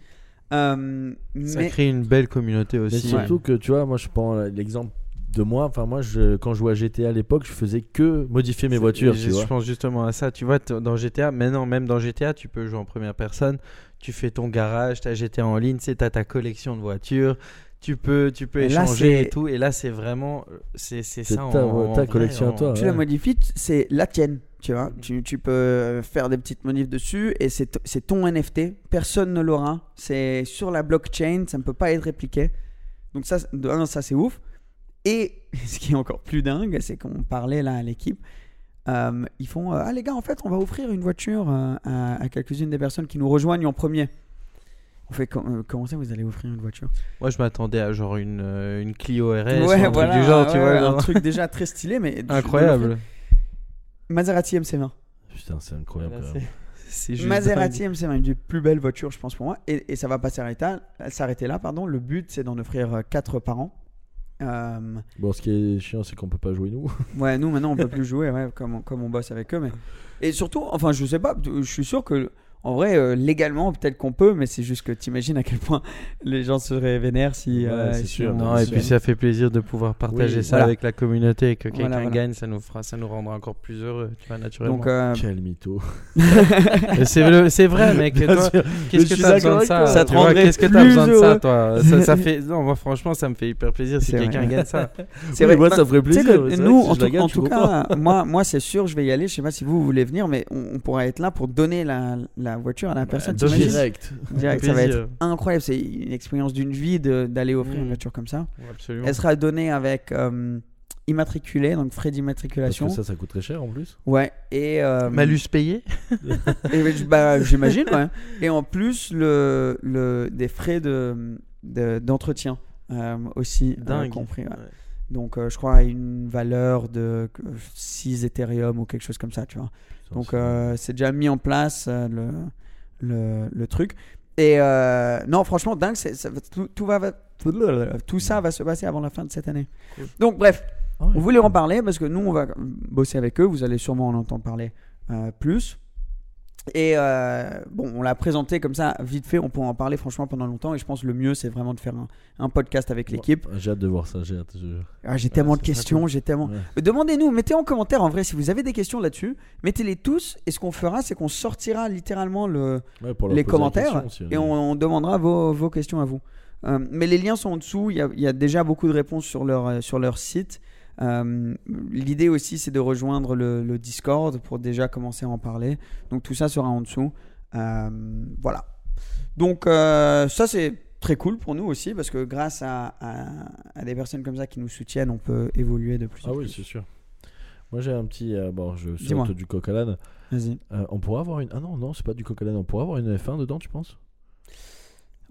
Euh, Ça mais crée une belle communauté Mais aussi. surtout que tu vois, moi je prends l'exemple de moi. Enfin, moi, je, quand je jouais à GTA à l'époque, je faisais que modifier mes C'est- voitures. je, vois. pense justement à ça. Tu vois, dans GTA, maintenant, même dans GTA, tu peux jouer en première personne. Tu fais ton garage, tu as GTA en ligne, tu as ta collection de voitures. Tu peux, tu peux Et échanger c'est- et tout. Et là, c'est vraiment. C'est c'est C'est ça. ta- en- en ta vrai, collection à en- toi, tu ouais. la modifies, c'est la tienne. Tu vois, tu, tu peux faire des petites modifs dessus et c'est c'est ton NFT. Personne ne l'aura. C'est sur la blockchain, ça ne peut pas être répliqué. Donc ça, de un, ça c'est ouf. Et ce qui est encore plus dingue, c'est qu'on parlait là à l'équipe. euh, ils font euh, Ah les gars, en fait, on va offrir une voiture euh, à, à quelques-unes des personnes qui nous rejoignent en premier. On fait com- comment ça vous allez offrir une voiture? Moi, je m'attendais à genre une, une Clio RS. ou Ouais, un truc voilà, du genre, tu vois. un genre. truc déjà très stylé, mais Incroyable. Maserati MC20. Putain, c'est incroyable. C'est- c'est juste Maserati dingue. MC20, une des plus belles voitures, je pense pour moi. Et, et ça va pas s'arrêter là, s'arrêter là. Pardon. Le but, c'est d'en offrir 4 par an. Euh, Bon, ce qui est chiant, c'est qu'on peut pas jouer nous. ouais, nous maintenant, on peut plus jouer, ouais, comme, on- comme on bosse avec eux. Mais... Et surtout, enfin, je sais pas, je suis sûr que. En vrai, euh, légalement, peut-être qu'on peut, mais c'est juste que t'imagines à quel point les gens seraient vénères si. Ouais, euh, c'est si sûr. on- Non, et puis ça fait plaisir de pouvoir partager Oui, ça voilà. avec la communauté et que quelqu'un Voilà, voilà. gagne, ça nous fera, ça nous rendra encore plus heureux, tu vois, naturellement. Donc, euh, Quel mytho. C'est vrai, mec. Qu'est-ce que t'as besoin de ça. Ça te rendrait Qu'est-ce que t'as besoin de ça, toi? Ça, ça fait. Non, moi, franchement, ça me fait hyper plaisir si quelqu'un gagne ça. c'est vrai. moi, ça me ferait plaisir. nous, vrai que en tout, cas, moi, moi c'est sûr, je vais y aller. Je sais pas si vous, voulez venir, mais on pourra être là pour donner la, la voiture à la personne. d'office. t'imagines direct. Direct, ça va être incroyable. C'est une expérience d'une vie d'aller offrir une voiture comme ça. Absolument. Elle sera donnée avec euh, immatriculé, donc frais Parce d'immatriculation. que ça, ça coûte très cher en plus. Ouais, et. euh, Malus payé bah, J'imagine, ouais. Et en plus, le, le, des frais de- de- d'entretien euh, aussi euh, Dingue. compris. ouais. Ouais. Donc, euh, je crois à une valeur de 6 Ethereum ou quelque chose comme ça, tu vois. Donc euh, c'est déjà mis en place euh, le, le, le truc. Et euh, non, franchement, dingue, c'est- ça tout, tout va, tout ça va se passer avant la fin de cette année. Cool. Donc bref, Ah on voulait en parler? Parce que nous, on va bosser avec eux. Vous allez sûrement en entendre parler euh, plus. Et euh, bon, on l'a présenté comme ça, vite fait. On pourra en parler franchement pendant longtemps. Et je pense que le mieux, c'est vraiment de faire un, un podcast avec l'équipe. Ouais, J'ai hâte de voir ça. J'ai hâte. je- Ah, j'ai tellement de questions, j'ai tellement. Ouais. Euh, Demandez-nous, mettez en commentaire en vrai si vous avez des questions là-dessus. Mettez-les tous. Et ce qu'on fera, c'est qu'on sortira littéralement le, les commentaires si et on, on demandera vos, vos questions à vous. Euh, mais les liens sont en dessous. Il y y a déjà beaucoup de réponses sur leur, euh, sur leur site. Euh, L'idée aussi, c'est de rejoindre le, le Discord pour déjà commencer à en parler. Donc tout ça sera en dessous. Euh, voilà. Donc euh, ça, c'est très cool pour nous aussi parce que grâce à, à- à des personnes comme ça qui nous soutiennent, on peut évoluer de plus en Ah oui, plus. c'est sûr. Moi j'ai un petit. bon, je saute du coq à l'âne. Vas-y. On pourrait avoir une. Ah non, non, c'est pas du coq à l'âne. On pourrait avoir une F1 dedans, tu penses?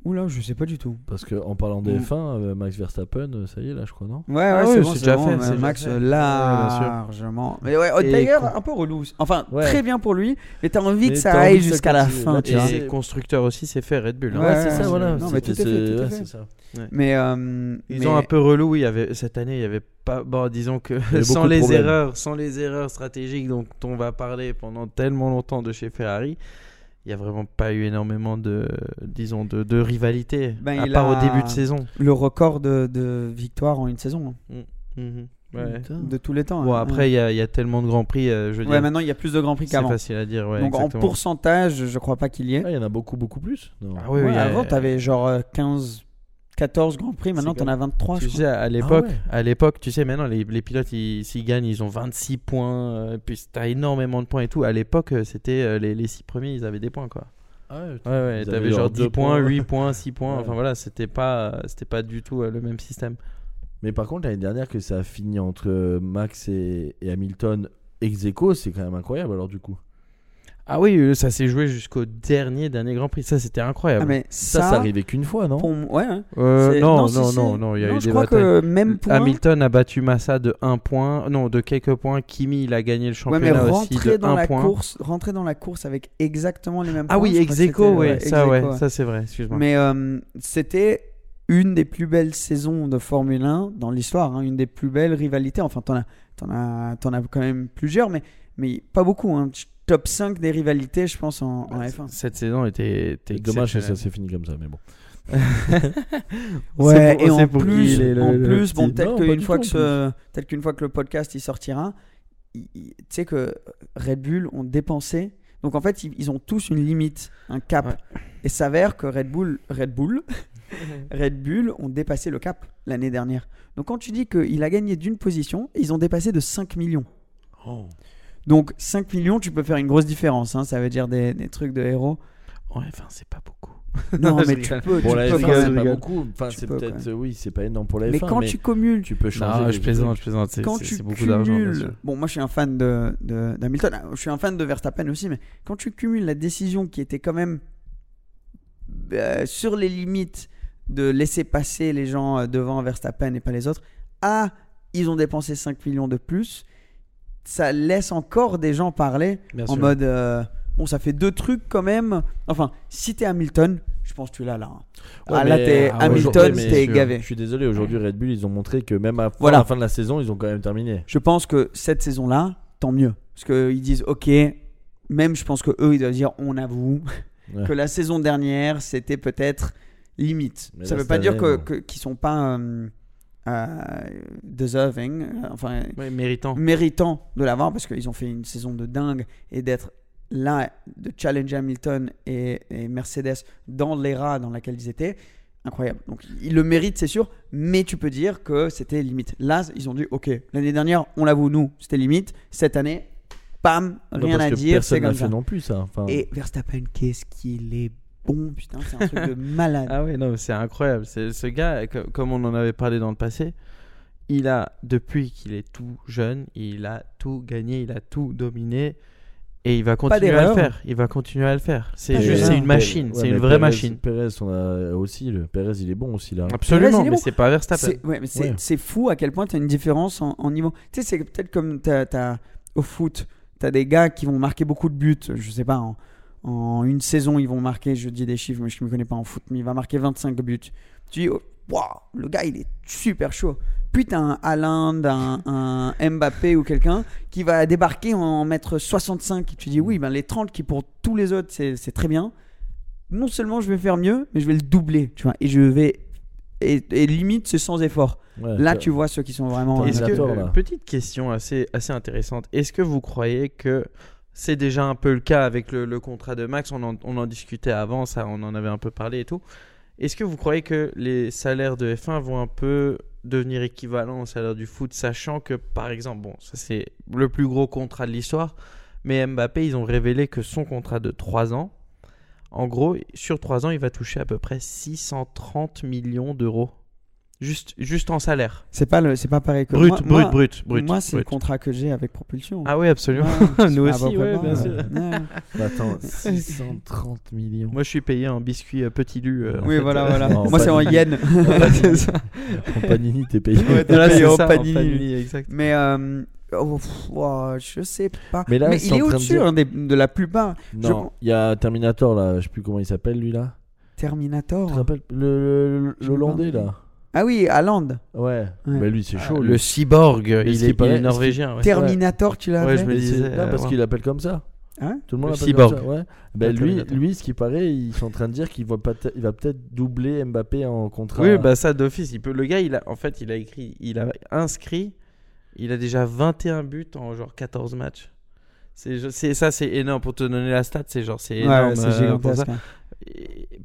Oula, je sais pas du tout. Parce que en parlant des Mm. F1, euh, Max Verstappen, euh, ça y est là, je crois, non? Ouais, ouais, Ah c'est oui, bon, c'est déjà bon, fait, c'est déjà Max fait. Ouais, largement. Mais ouais, oh, Et d'ailleurs, con- un peu relou. Enfin, Ouais. très bien pour lui, mais t'as envie Mais que ça aille jusqu'à la fin, Là, tu vois. et- Et constructeur aussi, c'est fait Red Bull. hein. Ouais, Ouais, c'est ça, ouais, voilà. non, mais tout fait, c'est- ouais, ça. Mais euh, Ils mais- ont un peu relou. Il y avait cette année, il y avait pas. Bon, disons que sans de les erreurs, sans les erreurs stratégiques dont on va parler pendant tellement longtemps de chez Ferrari, il y a vraiment pas eu énormément de, disons, de, de rivalité. Ben, à il part a- au début de saison. le record de, de victoires en une saison hein. Ouais. Putain. de tous les temps. Bon, hein. après, il y, a- il y a tellement de grands prix. euh, je veux ouais, dire, maintenant il y a plus de grands prix c'est qu'avant. facile à dire. Ouais, Donc en pourcentage, je crois pas qu'il y ait. Ah, il y en a beaucoup, beaucoup plus. Non. Ah oui, Ouais, oui, avant, euh, t'avais genre euh, 15, 14 grands prix. Maintenant, C'est t'en as 23. Tu je sais, crois. à l'époque, ouais. à l'époque, tu sais, maintenant, les, les pilotes, ils- s'ils gagnent, ils ont 26 points, euh, puis t'as énormément de points et tout. À l'époque, euh, c'était euh, les, les 6 premiers, ils avaient des points, quoi. Ah ouais, Ouais, t'avais genre genre 10 deux points, points. 8 points, 6 points. Ouais. Enfin voilà, c'était pas, c'était pas du tout le même système. Mais par contre, l'année dernière, que ça a fini entre Max et, et Hamilton ex c'est quand même incroyable alors du coup. Ah oui, euh, ça s'est joué jusqu'au dernier, dernier Grand Prix. Ça, c'était incroyable. Ah, mais Ça, ça, ça, arrivait qu'une fois, non pour ouais, hein. Euh, non, non, non, non, il y a Non, eu je des crois batailles. que même point. Hamilton a battu Massa de 1 point, non, de quelques points. Kimi, il a gagné le Ouais, mais championnat aussi rentrer de dans 1 la point. course, rentrer dans la course avec exactement les mêmes Ah points. oui, je crois ex que aequo, c'était- ouais, ex ça, ouais, ça c'est vrai. Excuse-moi. Mais euh, c'était une des plus belles saisons de Formule 1 dans l'histoire, hein, une des plus belles rivalités. Enfin, t'en as, t'en as, t'en as quand même plusieurs, mais, mais pas beaucoup. hein. Top 5 des rivalités, je pense, en, en F1. Cette saison était, était C'est dommage que ça s'est fini comme ça, mais bon. Ouais, pour- et en plus, en le plus, bon, peut-être qu'une fois, que qu'une fois que le podcast il sortira, tu sais que Red Bull ont dépensé. Donc en fait, ils, ils ont tous une limite, un cap. Ouais. Et s'avère que Red Bull, Red Bull, Red Bull ont dépassé le cap l'année dernière. Donc quand tu dis qu'il a gagné d'une position, ils ont dépassé de 5 millions. Oh. Donc 5 millions, tu peux faire une grosse différence. hein. Ça veut dire des, des trucs de héros. Ouais, enfin, c'est pas beaucoup. Non, mais tu peux. Pour tu la peux F1, quand c'est pas beaucoup. Enfin, c'est peut-être. Oui, c'est pas énorme pour la F1. Mais quand tu cumules tu peux changer. Non, je plaisante, je plaisante. C'est quand c'est- tu c'est beaucoup d'argent. bon, moi je suis un fan de de- d'Hamilton, Ah, je suis un fan de Verstappen aussi, mais quand tu cumules la décision qui était quand même euh, sur les limites de laisser passer les gens euh, devant Verstappen et pas les autres, à ils ont dépensé 5 millions de plus, ça laisse encore des gens parler Bien en sûr. mode euh, bon, ça fait deux trucs quand même. Enfin, si t'es Hamilton, je pense que tu l'as là. hein. Ouais, ah, là, t'es ah Hamilton, t'es gavé. Je suis désolé, aujourd'hui Red Bull, ils ont montré que même à Voilà. la fin de la saison, ils ont quand même terminé. je pense que cette saison-là, tant mieux. Parce qu'ils disent, ok, même je pense que eux, ils doivent dire, on avoue Ouais. que la saison dernière, c'était peut-être limite. Mais Ça là, veut pas dire année, que, qu'ils sont pas euh, deserving, euh, enfin Ouais, méritant. méritants de l'avoir parce qu'ils ont fait une saison de dingue et d'être là, de challenger Hamilton et, et Mercedes dans l'era dans laquelle ils étaient. Incroyable. Donc ils le méritent, c'est sûr, mais tu peux dire que c'était limite. Là, ils ont dit, ok, l'année dernière, on l'avoue, nous, c'était limite. Cette année, pam, Non, rien parce à que dire, personne c'est n'a comme fait ça. non plus ça. Enfin, Et Verstappen, qu'est-ce qu'il est bon, putain, c'est un truc de malade. Ah ouais, non, mais c'est incroyable. C'est- Ce gars, co- comme on en avait parlé dans le passé, il a, depuis qu'il est tout jeune, il a tout gagné, il a tout dominé. Et il va continuer à le faire. Il va continuer à le faire. C'est juste, c'est une machine. Ouais, c'est une vraie Perez- machine. Perez, on a aussi. Le Perez, il est bon aussi là. Absolument, mais bon. c'est pas Verstappen. C'est ouais, mais c'est Ouais. c'est fou à quel point tu as une différence en, en niveau. Tu sais, c'est peut-être comme t'as- t'as- au foot, tu as des gars qui vont marquer beaucoup de buts. Je sais pas, en, en une saison, ils vont marquer, je dis des chiffres, mais je ne me connais pas en foot, mais il va marquer 25 buts. Tu dis, oh, waouh, le gars, il est super chaud. Puis t'as un Haaland, un, un Mbappé ou quelqu'un qui va débarquer en mettre 65. Et tu dis, oui, ben les 30 qui pour tous les autres, c'est très bien. Non seulement je vais faire mieux, mais je vais le doubler, tu vois. Et je vais. Et, et limite, c'est sans effort. Ouais, Là, tu vois ceux qui sont vraiment. Que, euh, petite question assez, assez intéressante. Est-ce que vous croyez que c'est déjà un peu le cas avec le, contrat de Max on en, discutait avant, ça, on en avait un peu parlé et tout. Est-ce que vous croyez que les salaires de F1 vont un peu devenir équivalents au salaire du foot, sachant que, par exemple, bon, ça c'est le plus gros contrat de l'histoire, mais Mbappé, ils ont révélé que son contrat de 3 ans, En gros, sur 3 ans, il va toucher à peu près 630 millions d'euros. Juste, juste en salaire. C'est pas, le, c'est pas pareil que Brut, moi. brut, moi, brut, brut. Moi, c'est le contrat que j'ai avec Propulsion. Ah oui, absolument. Ouais, Nous aussi, ouais, bien sûr. ouais. Bah, attends, 630 millions. Moi, je suis payé en biscuit euh, petit lu. euh, Oui, fait, voilà, euh, voilà. Moi, c'est en pas du- yen. C'est ça. En Panini, t'es payé. Ouais, t'es payé en ça, en Panini. Exact. Mais euh, oh, ouah, je sais pas. Mais là, ils il est de au-dessus dire- hein, de la plupart. Non, il y a Terminator là, je sais plus comment il s'appelle lui là. Terminator. Tu te rappelles le, le- l'Hollandais là Ah oui, Haaland. Ouais. Ouais. Bah lui c'est chaud. Ah, lui. le cyborg, il ce est, qui paraît- il est ce qui- norvégien. ouais. Terminator, tu l'as Ouais, je me disais, non, parce euh, qu'il l'appelle comme ça. Hein Tout le monde Le l'appelle cyborg. comme ça. Ouais. Le lui, lui, ce qui paraît, ils sont en train de dire qu'il va, pas te- il va peut-être doubler Mbappé en contrat. Oui, bah ça d'office. Il peut. Le gars, il a, en fait, il a écrit, il a inscrit, il a déjà 21 buts en genre 14 matchs. C'est, c'est ça, c'est énorme pour te donner la stat. C'est genre, c'est Ouais, énorme. c'est euh,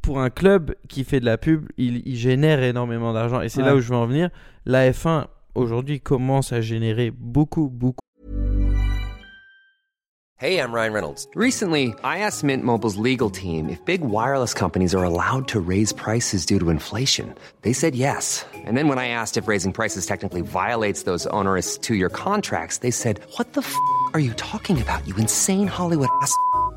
pour, un club qui fait de la pub, il, il génère énormément d'argent. Et c'est Ouais. là où je veux en venir. La F1 aujourd'hui commence à générer beaucoup, beaucoup. Hey, I'm Ryan Reynolds. Recently, I asked Mint Mobile's legal team if big wireless companies are allowed to raise prices due to inflation. They said yes. And then when I asked if raising prices technically violates those onerous two year contracts, they said, What the f are you talking about, you insane Hollywood ass?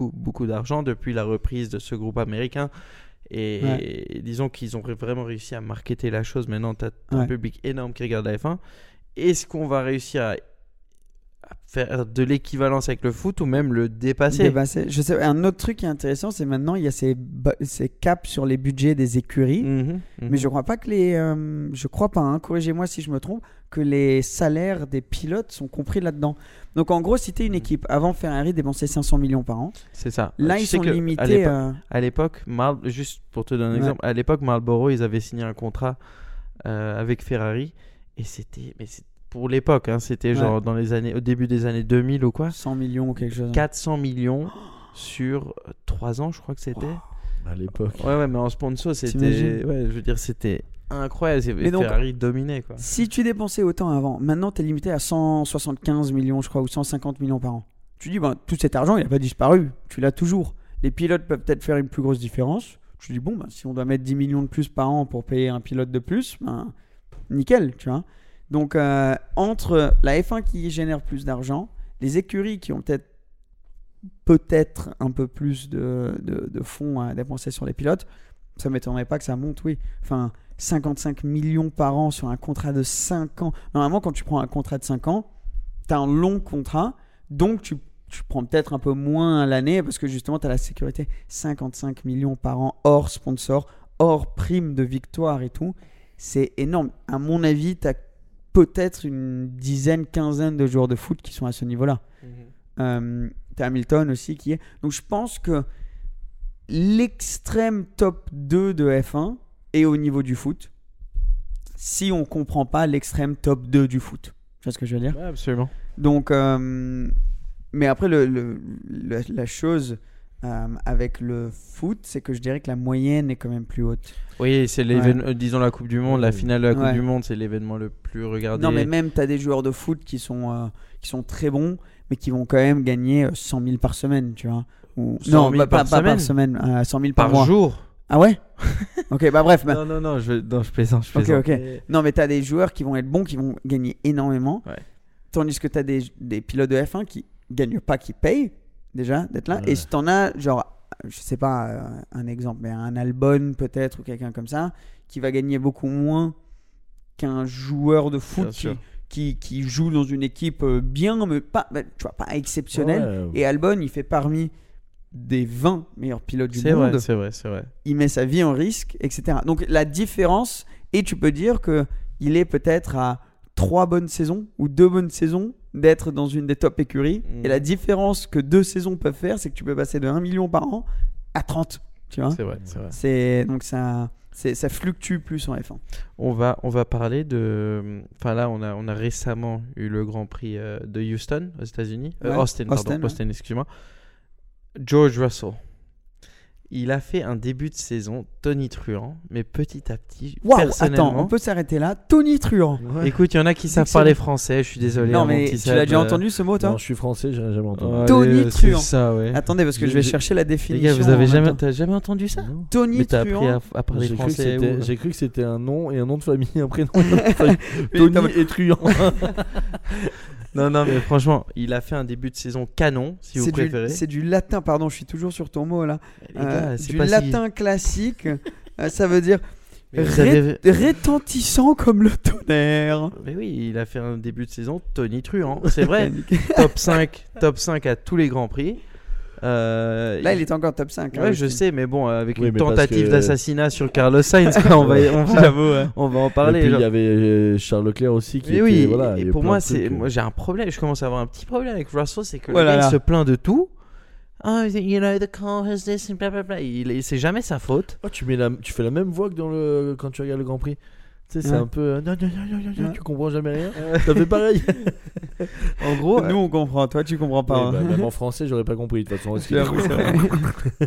Beaucoup, d'argent depuis la reprise de ce groupe américain. Et disons qu'ils ont vraiment réussi à marketer la chose. Maintenant, tu as, un Ouais. public énorme qui regarde la F1. Est-ce qu'on va réussir à faire de l'équivalence avec le foot ou même le dépasser Dépasser. Je sais, un autre truc qui est intéressant, c'est maintenant il y a ces, ces caps sur les budgets des écuries. Mhm, mhm. Mais je crois pas que les, euh, je crois pas, hein, corrigez-moi si je me trompe, que les salaires des pilotes sont compris là-dedans. Donc en gros, si tu es une équipe, avant Ferrari dépensait 500 millions par an, C'est ça. là ils sont à limités. l'époque- euh, À l'époque, juste pour te donner un Ouais. exemple, à l'époque, Marlboro, ils avaient signé un contrat euh, avec Ferrari. Et c'était. Mais pour l'époque, hein, c'était genre dans les années, au début des années 2000 ou quoi 100 millions ou quelque chose. 400 millions sur 3 ans, je crois que c'était. À l'époque. Ouais, ouais, mais en sponsor, c'était. T'imagines Ouais, je veux dire, c'était incroyable. C'est- Mais donc- Ferrari dominait, quoi. Si tu dépensais autant avant, maintenant tu es limité à 175 millions, je crois, ou 150 millions par an. Tu dis, ben, tout cet argent, il n'a pas disparu. Tu l'as toujours. Les pilotes peuvent peut-être faire une plus grosse différence. Tu dis, bon, ben, si on doit mettre 10 millions de plus par an pour payer un pilote de plus, ben, nickel, tu vois. Donc, euh, entre la F1 qui génère plus d'argent, les écuries qui ont peut-être peut-être un peu plus de, de, fonds à dépenser sur les pilotes, ça m'étonnerait pas que ça monte, oui. Enfin, 55 millions par an sur un contrat de 5 ans. Normalement, quand tu prends un contrat de 5 ans, tu as un long contrat, donc tu, tu prends peut-être un peu moins l'année parce que justement, tu as la sécurité. 55 millions par an hors sponsor, hors prime de victoire et tout. C'est énorme. À mon avis, tu as peut-être une dizaine, quinzaine de joueurs de foot qui sont à ce niveau-là. Euh, T'as Hamilton aussi qui est. Donc je pense que l'extrême top 2 de F1 est au niveau du foot. Si on comprend pas l'extrême top 2 du foot. Tu vois ce que je veux dire? Ouais, absolument. Donc, euh, mais après, le, le- le- la chose euh, avec le foot, c'est que je dirais que la moyenne est quand même plus haute. Oui, c'est l'événement, euh, disons la Coupe du Monde, la finale de la Coupe Ouais. du Monde, c'est l'événement le plus regardé. Non, mais même, tu as des joueurs de foot qui sont, euh, qui sont très bons, mais qui vont quand même gagner euh, 100 000 par semaine, tu vois. Ou... 100 non, 000 pas, par pas par semaine semaine, euh, 100 000 par, par mois. jour. Ah ouais? Ok, bah bref. bah- Non, non, non, je, non, je plaisante, je plaisante. Non, mais tu as des joueurs qui vont être bons, qui vont gagner énormément. Ouais. Tandis que tu as des, des pilotes de F1 qui gagnent pas, qui payent déjà d'être là. Ouais. Et si tu en as, genre, je sais pas, euh, un exemple, mais un Albon peut-être, ou quelqu'un comme ça, qui va gagner beaucoup moins qu'un joueur de foot qui, qui, qui joue dans une équipe euh, bien, mais pas, bah, tu vois, pas exceptionnelle. Ouais. Et Albon, il fait parmi des 20 meilleurs pilotes du C'est monde vrai, c'est vrai, c'est vrai. il met sa vie en risque, etc. Donc la différence, et tu peux dire que il est peut-être à trois bonnes saisons ou deux bonnes saisons d'être dans une des top écuries. Mhm. Et la différence que deux saisons peuvent faire, c'est que tu peux passer de 1 million par an à 30. Tu vois C'est vrai, c'est donc ça, ça fluctue plus en F1. On va, on va parler de. Enfin là, on a, on a récemment eu le Grand Prix euh, de Houston aux États-Unis. Euh, Austin, pardon. Ouais. Austin, excuse-moi. George Russell. Il a fait un début de saison tonitruant, mais petit à petit, Waouh, personnellement. attends, on peut s'arrêter là. Tony Truant. Écoute, il y en a qui savent parler français. Je suis désolé. Non hein, mais tu l'as déjà euh, entendu ce mot toi Non, je suis français, j'ai jamais entendu. allez, Tony c'est Truant. ça, ouais. Attendez parce que je vais chercher la Les définition. gars, vous avez jamais, t'as entendu ça Non. Tony Mais t'as appris Truant. à, à parler J'ai cru, que français. ou- j'ai cru que c'était un nom et un nom de famille, un prénom et un nom de famille. Mais Tony et Truand. Non, non, mais franchement, il a fait un début de saison canon, si vous préférez. c'est du latin, pardon, je suis toujours sur ton mot là. Les gars, Euh, c'est du pas si- latin classique, euh, ça veut dire ré- avez- rétentissant comme le tonnerre. Mais oui, il a fait un début de saison Tony Truant, c'est vrai. top 5, top 5 à tous les grands prix. Euh, Là, il est encore top 5. hein, Ouais, je aussi. sais, mais bon, euh, avec Oui, une tentative que- d'assassinat sur Carlos Sainz, quoi, on va, on va, J'avoue, ouais. on va en Et parler. puis il y avait euh, Charles Leclerc aussi qui Mais était, oui, voilà, et pour moi, c'est, moi j'ai un problème, je commence à avoir un petit problème avec Russell, c'est que Oh le là gars, là. il se plaint de tout. Oh, you know, the car has this and blah blah blah. Il, il- c'est jamais sa faute. Oh, tu, mets la, tu fais la même voix que dans le, quand tu regardes le Grand Prix. Tu sais, c'est Ouais. un peu. euh, non, non, non, non, non, non, Ouais. Tu comprends jamais rien. T'as fait pareil. En gros, Nous, on comprend, toi, tu comprends pas. Ouais, bah, hein. même en français, j'aurais pas compris de toute façon.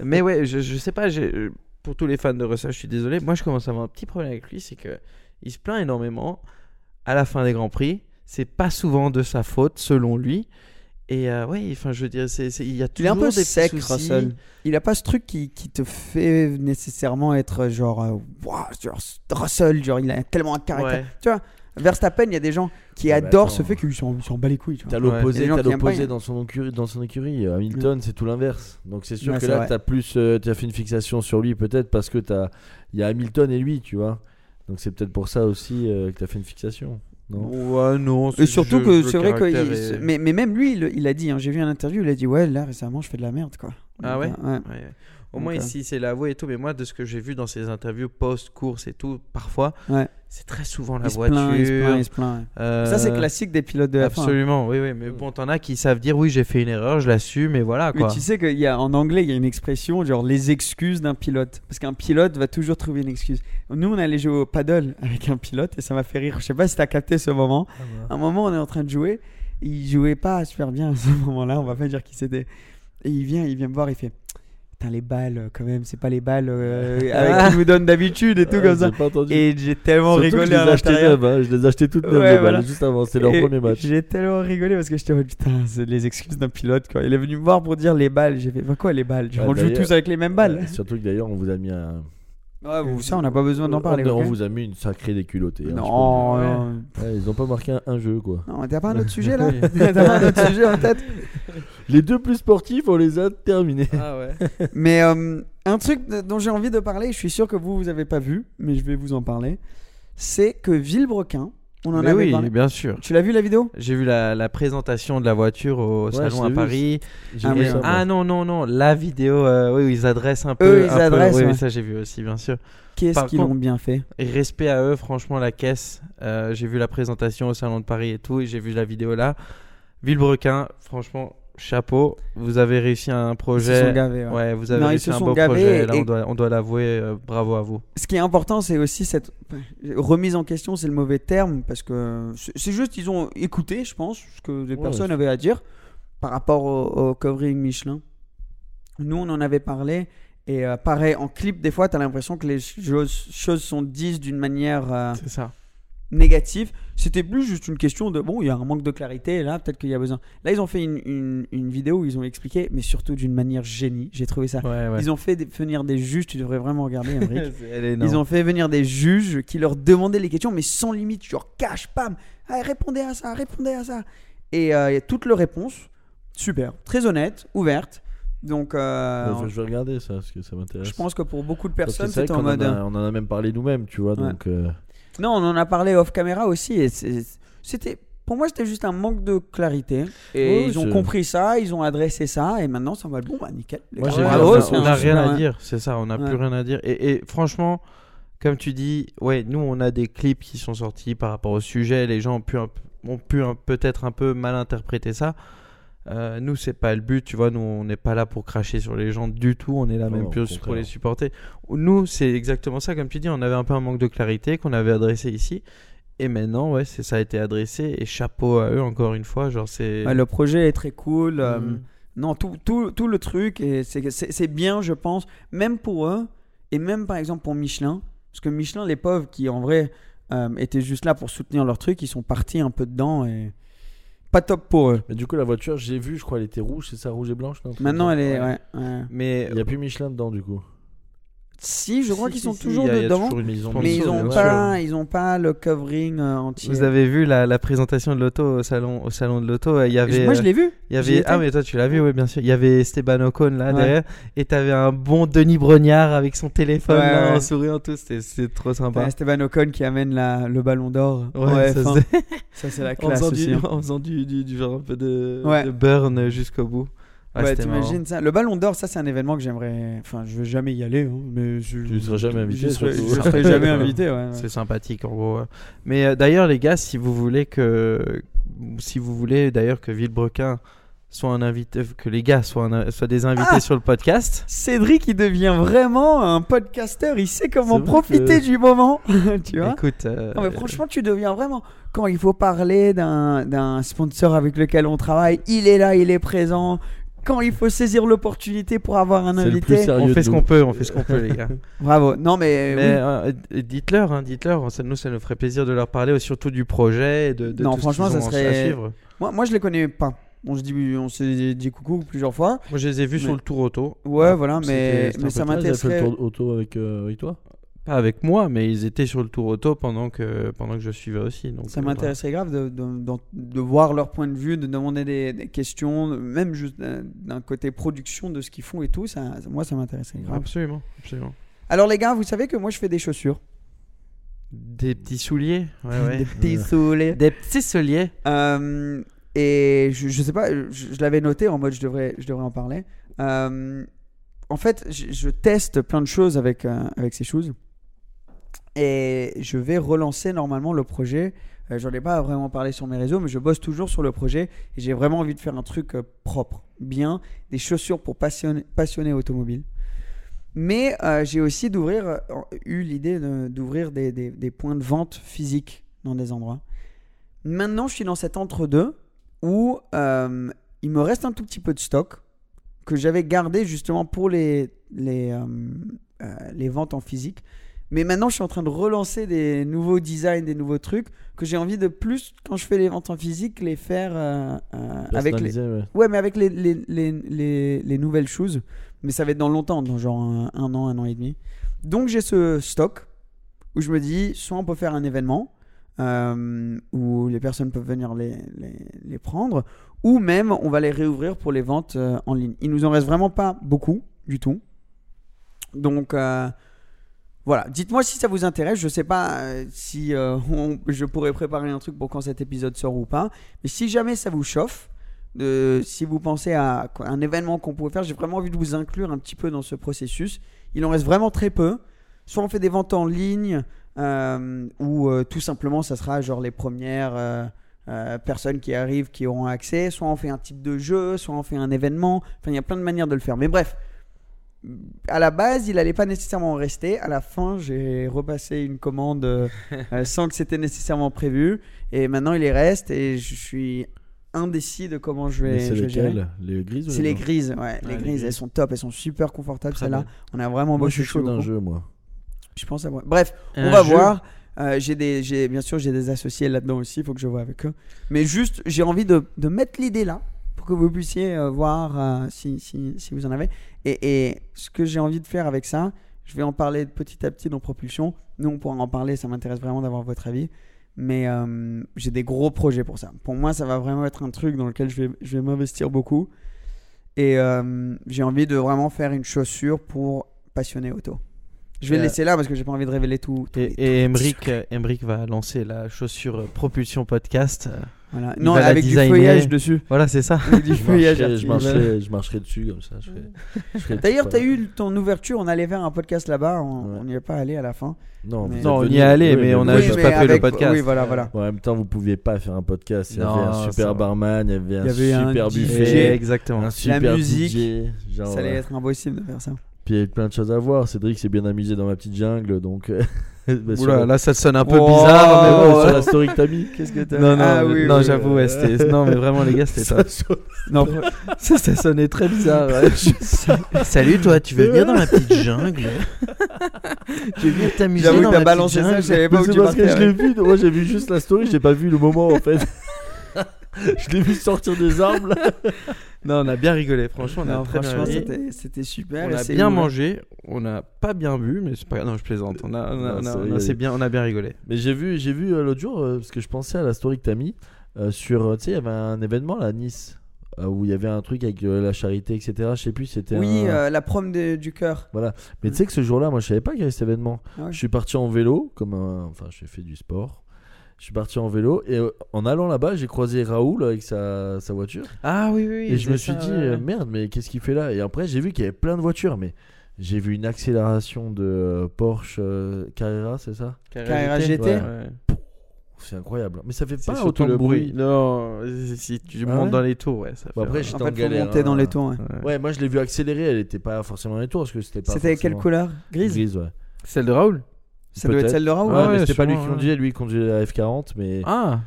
Mais ouais, je, je sais pas, euh, pour tous les fans de Russell, je suis désolé. Moi, je commence à avoir un petit problème avec lui, c'est que il se plaint énormément à la fin des grands prix. C'est pas souvent de sa faute, selon lui. Et euh, ouais, enfin, je veux dire, c'est, c'est- il y a Il est toujours un peu des sec, soucis. Russell. Il a pas ce truc qui, qui te fait nécessairement être genre, euh, Ouah, genre Russell, genre il a tellement un caractère. Ouais. Tu vois, Verstappen, il y a des gens qui Ouais, bah, adorent ce fait qu'il s'en s'en bat les couilles. Tu vois. T'as Ouais. Il y a l'opposé, t'as l'opposé hein. dans son écurie, dans son écurie. Euh, Hamilton, c'est tout l'inverse. Donc c'est sûr Ouais, que c'est là, vrai. t'as plus, euh, t'as fait une fixation sur lui peut-être parce que t'as, il y a Hamilton et lui, tu vois. Donc c'est peut-être pour ça aussi euh, que t'as fait une fixation. Non. Ouais, non. Et surtout que c'est vrai que. Mais, mais même lui, il, il a dit, hein, j'ai vu un interview, il a dit, ouais, là récemment, je fais de la merde, quoi. Ah ouais. Ouais. Au moins euh, ici, c'est l'avoué et tout. Mais moi, de ce que j'ai vu dans ses interviews post-course et tout, parfois, Ouais. c'est très souvent la Il se voiture. plaint, il se plaint, il se plaint. ouais. euh, Ça, c'est classique des pilotes de F1. Absolument, oui, oui. Mais bon, t'en as qui savent dire oui, j'ai fait une erreur, je l'assume, et voilà Mais quoi. tu sais qu'il y a en anglais, il y a une expression genre les excuses d'un pilote. Parce qu'un pilote va toujours trouver une excuse. Nous, on allait jouer au paddle avec un pilote et ça m'a fait rire. Je sais pas si t'as capté ce moment. Ah un moment, on est en train de jouer. Il jouait pas super bien à ce moment-là. On va pas dire qui c'était. Et il vient, il vient me voir. Il fait les balles, euh, quand même, c'est pas les balles euh, avec qui nous donne d'habitude et tout comme ça. Et j'ai tellement Surtout rigolé je à les ai l'intérieur. hein. Je les ai achetés toutes neuves, Ouais, les balles, juste avant. C'est leur premier match. J'ai tellement rigolé parce que j'étais en mode putain, c'est les excuses d'un pilote quoi. Il est venu me voir pour dire les balles. J'ai fait bah quoi les balles? On joue tous avec les mêmes balles. Ouais, surtout que d'ailleurs, on vous a mis un. Ouais, vous, ça, on n'a pas besoin d'en parler. On, vous a mis une sacrée déculottée. hein, non, Ouais, ils ont pas marqué un, un jeu, quoi. non, t'as pas un autre sujet là T'as pas un autre sujet en tête Les deux plus sportifs, on les a terminés. Ah ouais. Mais euh, un truc dont j'ai envie de parler, je suis sûr que vous, vous avez pas vu, mais je vais vous en parler, c'est que Villebrequin, on en Mais avait oui, parlé. bien sûr. Tu l'as vu la vidéo? J'ai vu la, la présentation de la voiture au salon à vu, Paris. Ah ça, ah non, non, non, la vidéo euh, oui, où ils adressent un peu. Eux, ils un peu- adressent, oui, ouais. oui, ça j'ai vu aussi, bien sûr. Qu'est-ce qu'ils l'ont bien fait? respect à eux, franchement, la caisse. euh, j'ai vu la présentation au salon de Paris et tout, et j'ai vu la vidéo là. Villebrequin, franchement, chapeau. Vous avez réussi un Ils se projet. sont gavés, ouais. Ouais, vous avez Non, ils réussi se un sont beau gavés projet. Là, on doit, on doit l'avouer. euh, bravo à vous. Ce qui est important, c'est aussi cette remise en question, c'est le mauvais terme, parce que c'est juste, ils ont écouté, je pense, ce que les Ouais, personnes avaient à dire par rapport au, au covering Michelin. Nous, on en avait parlé, et euh, pareil, en clip, des fois, tu as l'impression que les choses, choses sont dites d'une manière euh, C'est ça. Négative. C'était plus juste une question de, bon, il y a un manque de clarité, là, peut-être qu'il y a besoin. Là, ils ont fait une, une- une vidéo où ils ont expliqué, mais surtout d'une manière génie. J'ai trouvé ça. Ouais, ouais. Ils ont fait venir des juges, tu devrais vraiment regarder, Ils ont fait venir des juges qui leur demandaient les questions, mais sans limite, genre cash, pam, Ah, répondez à ça, répondez à ça. Et euh, il y a toutes leurs réponses, super, très honnêtes, ouvertes. Donc, euh, Ouais, je vais regarder ça parce que ça m'intéresse. je pense que pour beaucoup de personnes, c'est en qu'on mode. en a- on en a même parlé nous-mêmes, tu vois. Ouais. Donc, euh, Non, on en a parlé off caméra aussi. Et c'était, pour moi, c'était juste un manque de clarité. Et Ouais, ils ont compris ça, ils ont adressé ça, et maintenant ça va. Bon, bah nickel. Moi, Ouais, on n'a rien à dire, c'est ça, on n'a Ouais. plus rien à dire. Et, et franchement, comme tu dis, ouais, nous on a des clips qui sont sortis par rapport au sujet, les gens ont pu, un p- ont pu un- peut-être un peu mal interpréter ça. Euh, nous, c'est pas le but, tu vois, nous on n'est pas là pour cracher sur les gens du tout, on est là Non, même plus pour les supporter. Nous, c'est exactement ça, comme tu dis, on avait un peu un manque de clarité qu'on avait adressé ici. Et maintenant, ouais, c'est ça a été adressé et chapeau à eux encore une fois, genre c'est. Ouais, le projet est très cool. euh, Mhm. Non, tout, tout, tout le truc, et c'est c'est- c'est bien, je pense, même pour eux, et même par exemple pour Michelin, parce que Michelin, les pauvres qui en vrai euh, étaient juste là pour soutenir leur truc, ils sont partis un peu dedans et pas top pour eux. Mais du coup, la voiture, j'ai vu, je crois, elle était rouge, c'est ça, rouge et blanche non, Maintenant, elle est. Ouais, ouais. Mais Il n'y a plus Michelin dedans, du coup. Si, je crois Si, qu'ils si, sont si, toujours il y a- il y a dedans, toujours Mais ils ont sponsor, mais ils bien ont sûr. pas, ils ont pas le covering euh, entier. Vous avez vu la, la présentation de l'auto au salon, au salon de l'auto Il y avait, Moi, je l'ai vu. il y j'y avait, étais. ah mais toi tu l'as vu, oui bien sûr. Il y avait Esteban Ocon là Ouais. derrière, et t'avais un bon Denis Brognard avec son téléphone Ouais, là, en souriant tout. C'était, trop sympa. Esteban Ocon qui amène la, le ballon d'or. Ouais, ça, c'est- ça, c'est la en classe faisant, aussi. du, hein. en faisant du, du, du genre un peu de, de burn jusqu'au bout. Ouais, Ouais, c'était t'imagines ça Le Ballon d'Or, ça c'est un événement que j'aimerais. Enfin, je veux jamais y aller, hein, mais je. Tu seras jamais invité, Je serai, surtout. je serai jamais invité, ouais. ouais. C'est sympathique en gros. Mais euh, d'ailleurs les gars, si vous voulez que, si vous voulez d'ailleurs que Villebrequin soit un invité, que les gars soient, un- soient des invités Ah sur le podcast. Cédric, il devient vraiment un podcasteur. Il sait comment profiter que- du moment. tu vois Écoute, euh, Non, mais franchement, tu deviens vraiment. Quand il faut parler d'un d'un sponsor avec lequel on travaille, il est là, il est présent. Quand il faut saisir l'opportunité pour avoir un C'est le plus invité, on fait ce qu'on peut, on fait ce qu'on peut les gars. bravo. Non, mais. Mais oui. euh, dites-leur, hein, dites-leur, ça, nous ça nous ferait plaisir de leur parler, surtout du projet, et de, de Non, tout ce franchement, ça ont à serait- suivre. Moi, moi, je les connais pas. On se dit, on s'est dit coucou plusieurs fois. Moi je les ai vus Mais- sur le tour auto. Ouais, voilà, mais, c'était mais un ça Ah, ils avaient fait m'intéresserait. le tour auto avec, euh, avec toi Pas avec moi, mais ils étaient sur le tour auto pendant que, pendant que je suivais aussi. Donc, Ça euh, m'intéresserait grave de, de, de- de voir leur point de vue, de demander des, des questions, même juste d'un côté production de ce qu'ils font et tout. Ça, moi, ça m'intéresserait grave. Absolument, absolument. Alors, les gars, vous savez que moi, je fais des chaussures. Des petits souliers, ouais, ouais. Des petits souliers. Des petits souliers. Euh, et je, je sais pas, je, je l'avais noté en mode je devrais, je devrais en parler. Euh, en fait, je, je teste plein de choses avec, euh, avec ces choses. Et je vais relancer normalement le projet. Euh, J'en ai pas vraiment parlé sur mes réseaux, mais je bosse toujours sur le projet. Et j'ai vraiment envie de faire un truc euh, propre, bien, des chaussures pour passionnés automobiles. Mais euh, j'ai aussi d'ouvrir, euh, eu l'idée d'ouvrir des, des- des points de vente physiques dans des endroits. Maintenant, je suis dans cet entre-deux où il me reste un tout petit peu de stock que j'avais gardé justement pour les, les, les ventes en physique. Mais maintenant, je suis en train de relancer des nouveaux designs, des nouveaux trucs que j'ai envie de plus, quand je fais les ventes en physique, les faire euh, euh, avec les, ouais. Ouais, mais avec les, les, les, les, les nouvelles choses. Mais ça va être dans longtemps, dans genre un, un an, un an et demi. Donc j'ai ce stock où je me dis, soit on peut faire un événement euh, où les personnes peuvent venir les, les, prendre, ou même on va les réouvrir pour les ventes en ligne. Il nous en reste vraiment pas beaucoup du tout. Donc voilà, dites-moi si ça vous intéresse. Je sais pas euh, si euh, je pourrais préparer un truc pour quand cet épisode sort ou pas. Mais si jamais ça vous chauffe, de, si vous pensez à un événement qu'on pourrait faire, j'ai vraiment envie de vous inclure un petit peu dans ce processus. Il en reste vraiment très peu. Soit on fait des ventes en ligne, euh, ou euh, tout simplement ça sera genre les premières, euh, euh, personnes qui arrivent qui auront accès. Soit on fait un type de jeu, soit on fait un événement. Enfin, il y a plein de manières de le faire. Mais bref, à la base, il n'allait pas nécessairement rester. À la fin, j'ai repassé une commande euh, euh, sans que c'était nécessairement prévu. Et maintenant, il y reste et je suis indécis de comment je vais, c'est je vais gérer. Les grises C'est les grises, ouais. les les grises, grises. elles sont top, elles sont super confortables celles-là. On a vraiment Moi, je suis chaud d'un jeu, moi. Je pense à moi. Bref, Un on va jeu. voir. Euh, j'ai des, j'ai, bien sûr, j'ai des associés là-dedans aussi. Il faut que je vois avec eux. Mais juste, j'ai envie de, de mettre l'idée là pour que vous puissiez euh, voir euh, si, si, si vous en avez. Et, et ce que j'ai envie de faire avec ça, je vais en parler petit à petit dans Propulsion. Nous, on pourra en parler. Ça m'intéresse vraiment d'avoir votre avis. Mais euh, j'ai des gros projets pour ça. Pour moi, ça va vraiment être un truc dans lequel je vais, je vais m'investir beaucoup. Et euh, j'ai envie de vraiment faire une chaussure pour passionnés auto. Je vais le laisser là parce que j'ai pas envie de révéler tout. tout- Et, et Emric, va lancer la chaussure Propulsion Podcast. Euh, Voilà. Non, va la avec du feuillage dessus. Voilà, c'est ça. Avec du Je feuillage marcherai, je, marcherai, je marcherai dessus comme ça. D'ailleurs, tu as eu ton ouverture. On allait faire un podcast là-bas. On Ouais. n'y est pas allé à la fin. Non, Mais- on y est allé, mais on a vous juste pas fait le podcast. Oui, voilà, voilà. Bon, en même temps, vous pouviez pas faire un podcast. Il y Non, avait un super barman, il y avait un Il y avait un super DJ. buffet, Exactement. un super musique, DJ. Genre, Ça allait euh, être impossible de faire ça. Puis il y avait plein de choses à voir. Cédric s'est bien amusé dans ma petite jungle, donc. bah, Oula, la- là, ça sonne un peu Oh, bizarre, mais bon, ouais, sur la story que t'as mis. Qu'est-ce que t'as Non, non, Ah, oui, non, oui, j'avoue, ouais, non, mais vraiment, les gars, c'était top. Non, ça, ça sonnait très bizarre. ouais. Salut, toi, tu veux venir dans ma petite jungle? Tu veux venir t'amuser J'avoue t'as balancé petite ça, jungle je savais pas où c'est tu parce que partais. je l'ai vu. Moi, j'ai vu juste la story, j'ai pas vu le moment en fait. je l'ai vu sortir des armes là. Non, on a bien rigolé, franchement, on a Non, très bien franchement, ri. c'était c'était super. On et a c'est bien ouvert. mangé, on n'a pas bien bu, mais c'est pas Non, je plaisante. On a, on a- Non, on a- c'est on a- rigolé. c'est bien, on a bien rigolé. Mais j'ai vu, j'ai vu euh, l'autre jour, euh, parce que je pensais à la story que t'as mis, euh, sur, euh, tu sais, il y avait un événement là à Nice, euh, où il y avait un truc avec euh, la charité, etc. Je sais plus, c'était Oui, un- euh, la prom de- du cœur. Mais tu sais que ce jour-là, moi, je savais pas qu'il y avait cet événement. Ah ouais. Je suis parti en vélo, comme un... Enfin, j'ai fait du sport. Je suis parti en vélo, et euh, en allant là-bas, j'ai croisé Raoul avec sa, sa voiture. Ah oui, oui. et je me suis dit, euh, merde, mais qu'est-ce qu'il fait là? Et après, j'ai vu qu'il y avait plein de voitures, mais j'ai vu une accélération de euh, Porsche euh, Carrera, c'est ça? Carrera GT. Ouais. C'est incroyable. Mais ça fait pas autant le de bruit. bruit. Non, si tu Ah montes ouais? dans les tours, ouais. Ça Bon, fait après, un- j'étais En en fait, faut galère. monter dans hein. les tours. ouais. Ouais. Ouais, moi je l'ai vu accélérer, elle était pas forcément dans les tours parce que c'était pas. C'était quelle couleur? Grise? Grise, ouais. Celle de Raoul? Ça doit être Peut-être. celle de Raoul Ouais, Ouais, mais c'était pas lui qui conduisait, lui il conduisait la F40, mais. Ah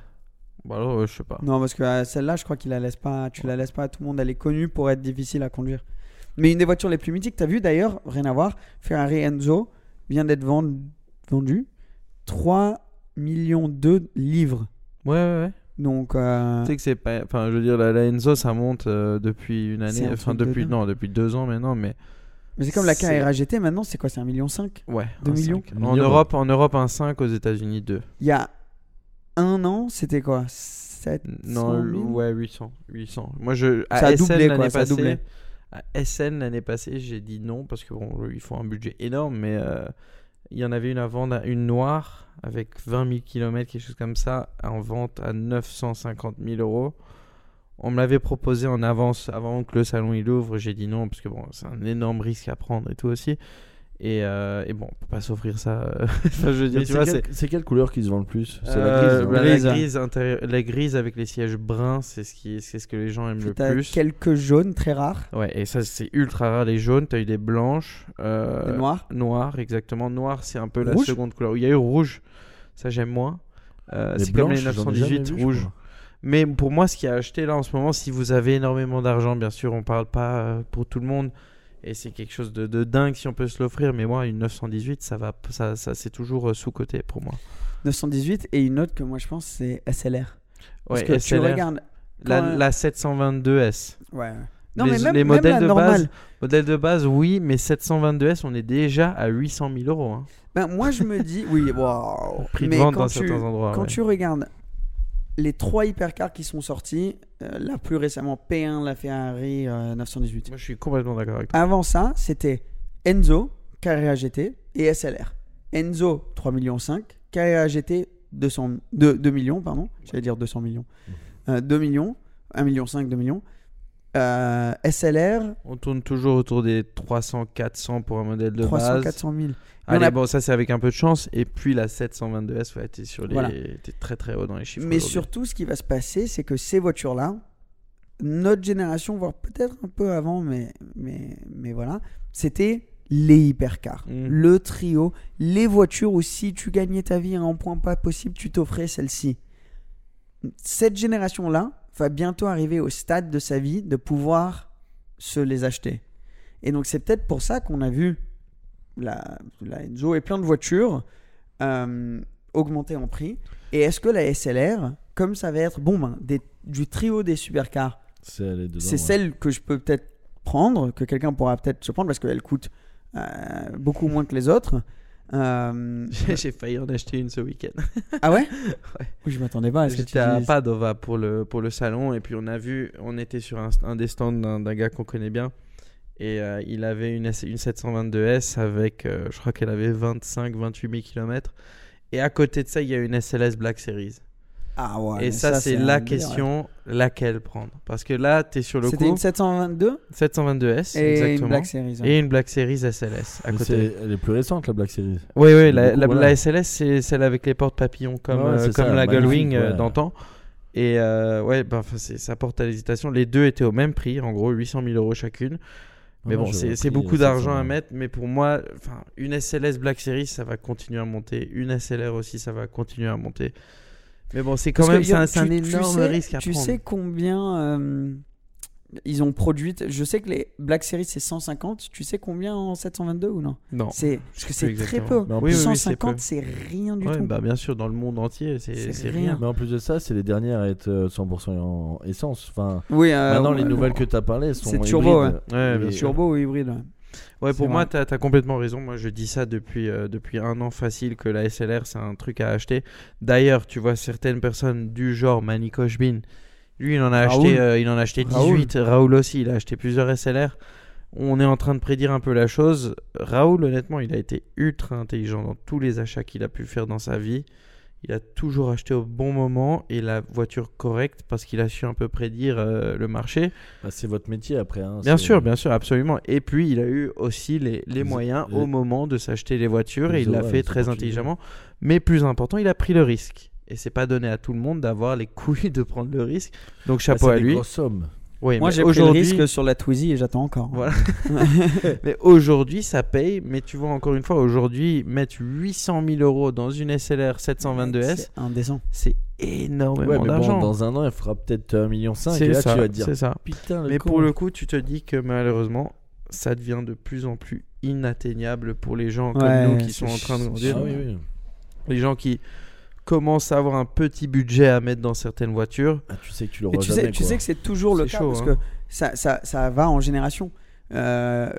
Bah alors, je sais pas. Non, parce que euh, celle-là, je crois qu'il la laisse pas. Tu la laisses pas à tout le monde. Elle est connue pour être difficile à conduire. Mais une des voitures les plus mythiques, t'as vu d'ailleurs, rien à voir, Ferrari Enzo vient d'être vend- vendu 3 millions de livres. Ouais, ouais, ouais. Donc, euh, Tu sais que c'est pas. Enfin, je veux dire, la, la Enzo, ça monte euh, depuis une C'est année. un Enfin, truc de depuis. dingue. Non, depuis deux ans maintenant, mais. Mais c'est comme la c'est- Carrera GT maintenant, c'est quoi C'est 1,5 million Ouais. 2 un millions cinq. En Millions. Europe, en Europe, un 5, aux États-Unis 2. Il y a un an, c'était quoi 700 Non, 000 ouais, 800. 800. Moi, je. À Ça a SN doublé, l'année quoi, ça a passée, doublé. À SN l'année passée, j'ai dit non parce que bon, il faut un budget énorme, mais euh, il y en avait une à vendre, une noire avec 20 000 km, quelque chose comme ça, en vente à 950 000 euros. On me l'avait proposé en avance avant que le salon il ouvre. J'ai dit non parce que bon, c'est un énorme risque à prendre et tout aussi. Et, euh, et bon, on peut pas s'offrir ça. enfin, je veux dire, Mais tu c'est vois, quelle- c'est c'est quelle couleur qui se vend le plus? C'est euh, la grise. hein. la grise intérieure- la grise avec les sièges bruns, c'est ce qui, c'est ce que les gens aiment Puis le t'as plus. quelques jaunes très rares, Ouais, et ça c'est ultra rare les jaunes. T'as eu des blanches, euh, des noirs. noires, exactement. Noir, c'est un peu la Rouge? seconde couleur. Il y a eu rouge, ça j'aime moins. Euh, c'est comme les blanches, j'en ai jamais 918 vu, je rouges. crois. Mais pour moi, ce qui a acheté là en ce moment, si vous avez énormément d'argent, bien sûr, on parle pas euh, pour tout le monde. Et c'est quelque chose de, de dingue si on peut se l'offrir. Mais moi, une 918, ça va, ça, ça c'est toujours sous côté pour moi. 918 et une autre que moi je pense c'est SLR. Parce Ouais, que tu SLR. regardes. La, quand- la 722S. Ouais. Non, les, mais même, les même modèles la de normale. base, modèles de base, oui, mais 722S, on est déjà à 800 000 euros. hein. Ben, moi je me dis, oui, waouh. Prix de Mais vente dans tu, certains endroits. quand ouais. tu regardes les trois hypercars qui sont sortis, euh, là plus récemment P1, la Ferrari euh, 918. Moi, je suis complètement d'accord avec toi. Avant ça, c'était Enzo, Carrera GT et SLR. Enzo 3 millions 5, Carrera GT 200 2, 2 millions pardon, j'allais dire 200 millions. Euh, 2 millions, 1 million 5, 2 millions. Euh, SLR, On tourne toujours autour des 300, 400 pour un modèle de 300, base. 400 000. Allez, a- bon, ça c'est avec un peu de chance. Et puis la 722S, ouais, t'es sur les, Voilà. t'es très très haut dans les chiffres. Mais surtout, ce qui va se passer, c'est que ces voitures-là, notre génération, voire peut-être un peu avant, mais, mais, mais voilà, c'était les hypercars. Mm. Le trio, les voitures où si tu gagnais ta vie à un point pas possible, tu t'offrais celle-ci. Cette génération-là va bientôt arriver au stade de sa vie de pouvoir se les acheter. Et donc c'est peut-être pour ça qu'on a vu la, la Enzo et plein de voitures euh, augmenter en prix. Et est-ce que la SLR, comme ça va être bon, ben, des- du trio des supercars, C'est ouais. celle que je peux peut-être prendre, que quelqu'un pourra peut-être se prendre parce qu'elle coûte euh, beaucoup moins que les autres. Euh, J'ai failli en acheter une ce week-end. ah ouais? Ouais. Oui, je m'attendais pas à ce que tu J'étais à. Padova pour le, pour le salon et puis on a vu, on était sur un, un des stands d'un d'un gars qu'on connaît bien et euh, il avait une, S- une 722S avec, euh, je crois qu'elle avait 25-28 000 km et à côté de ça il y a une SLS Black Series. Ah ouais, et mais ça, c'est la délire, question, laquelle prendre? Parce que là tu es sur le C'était coup, une 722 722S et exactement. une Black Series. ouais. Et une Black Series SLS à Mais côté. c'est- Elle est plus récente, la Black Series. Oui, oui, la, beaucoup, la- voilà. la SLS, c'est celle avec les portes papillons comme, euh, comme ça, la Gullwing euh, d'antan. Et euh, ouais, bah, ça porte à l'hésitation. Les deux étaient au même prix, en gros 800 000 euros chacune. Mais Ah non, bon, c'est beaucoup d'argent 700. à mettre. Mais pour moi, une SLS Black Series, ça va continuer à monter. Une SLR aussi, ça va continuer à monter. Mais bon, c'est quand Parce même a- un, tu- tu énorme sais- risque à Tu prendre. sais combien euh, ils ont produit Je sais que les Black Series c'est 150. Tu sais combien en 722 ou non? Non. C'est parce que c'est très peu. Oui, oui, c'est 150 peu. c'est rien du Ouais, tout. bah, bien sûr, dans le monde entier, c'est rien. rien. Mais en plus de ça, c'est les dernières à être euh, 100% en essence. Enfin, Oui, euh, maintenant, les nouvelles que tu as parlé sont C'est turbo, hybrides. Ouais, bien Et- sûr. turbo ou hybride. Ouais. Pour moi, tu as, complètement raison. Moi, je dis ça depuis, euh, depuis un an facile que la SLR, c'est un truc à acheter. D'ailleurs, tu vois certaines personnes du genre Manny Kochbin, lui, il en a Raoul. acheté, euh, il en a acheté Raoul. 18. Raoul aussi, il a acheté plusieurs SLR. On est en train de prédire un peu la chose. Raoul, honnêtement, il a été ultra intelligent dans tous les achats qu'il a pu faire dans sa vie. Il a toujours acheté au bon moment et la voiture correcte parce qu'il a su un peu prédire euh, le marché. Bah, c'est votre métier après. hein, Bien sûr, bien sûr, absolument. Et puis, il a eu aussi les, les Les- moyens les- au moment de s'acheter les voitures et il l'a fait très intelligemment. Mais plus important, il a pris le risque. Et c'est pas donné à tout le monde d'avoir les couilles de prendre le risque. Donc, Bah, chapeau à des lui. grosses sommes. Oui, Moi j'ai pris le risque sur la Twizy et j'attends encore. Voilà. mais aujourd'hui, ça paye. Mais tu vois, encore une fois, aujourd'hui, mettre 800 000 euros dans une SLR 722S, C'est indécent. c'est énormément Ouais, mais bon, d'argent. dans un an, elle fera peut-être 1,5 million. Et C'est là, ça, tu vas te dire c'est ça. Putain, le Mais con. pour le coup, tu te dis que malheureusement, ça devient de plus en plus inatteignable pour les gens comme Ouais, nous qui sont en train de grandir. Ah oui, oui. Les gens qui commencent à avoir un petit budget à mettre dans certaines voitures. Ah, tu sais que tu le tu sais, tu sais que c'est toujours le cas chaud, parce hein. que ça, ça, ça va en génération. Euh,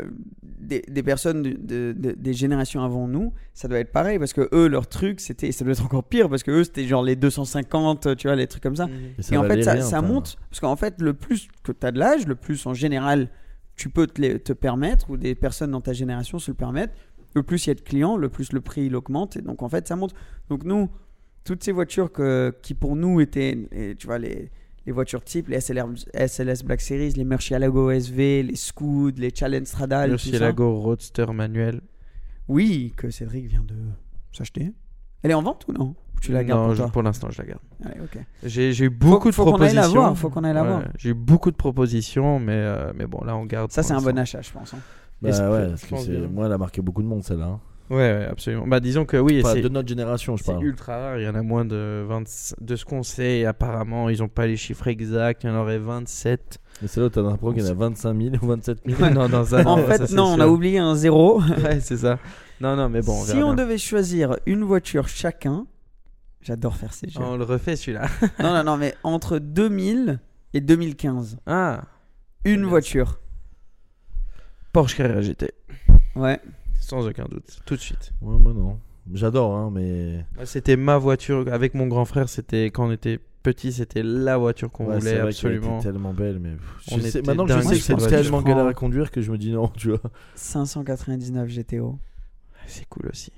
des, des personnes de, de- de- des générations avant nous, ça doit être pareil parce que eux, leur truc, c'était, ça doit être encore pire parce que eux, c'était genre les 250, tu vois, les trucs comme ça. Et en fait, ça, ça monte parce qu'en fait, le plus que tu as de l'âge, le plus en général tu peux te, les- te permettre ou des personnes dans ta génération se le permettent, le plus il y a de clients, le plus le prix il augmente et donc en fait ça monte. Donc nous, toutes ces voitures que, qui pour nous étaient, tu vois, les, les voitures type, les SLR, SLS Black Series, les Murcielago SV, les Scoot, les Challenge Stradale. Murcielago Roadster manuel. Oui, que Cédric vient de s'acheter. Elle est en vente ou non? Tu la gardes non, pour je- pour l'instant, je la garde. Allez. J'ai j'ai eu beaucoup faut de qu'on propositions. voir, faut qu'on aille la voir. J'ai eu beaucoup de propositions, mais, euh, mais bon, là, on garde. Ça, c'est un bon achat, je pense. hein. Bah ouais, parce que c'est- moi, elle a marqué beaucoup de monde, celle-là. hein. Ouais, ouais, absolument. Bah, disons que oui, Enfin, c'est de notre génération, je c'est ultra rare. Il y en a moins de 20... de ce qu'on sait. Et apparemment, ils n'ont pas les chiffres exacts. Il y en aurait 27. Mais c'est là où t'as l'impression qu'il y en a 25 000 ou 27 000. non, dans un En an, fait, ça, non, on sûr. a oublié un zéro. Ouais, c'est ça. Non, non, mais bon, on si on bien. devait choisir une voiture chacun, j'adore faire ces jeux. On le refait celui-là. non, non, non, mais entre 2000 et 2015, Ah, une voiture. Porsche Carrera GT. Ouais. Sans aucun doute. Tout de suite. Ouais, moi non. J'adore, hein, mais. C'était ma voiture. Avec mon grand frère, c'était quand on était petit, c'était la voiture qu'on Ouais, voulait qu'elle était absolument. tellement belle, mais. On je sais- Maintenant que je sais que c'est tellement galère à conduire que je me dis non, tu vois. 599 GTO. C'est cool aussi.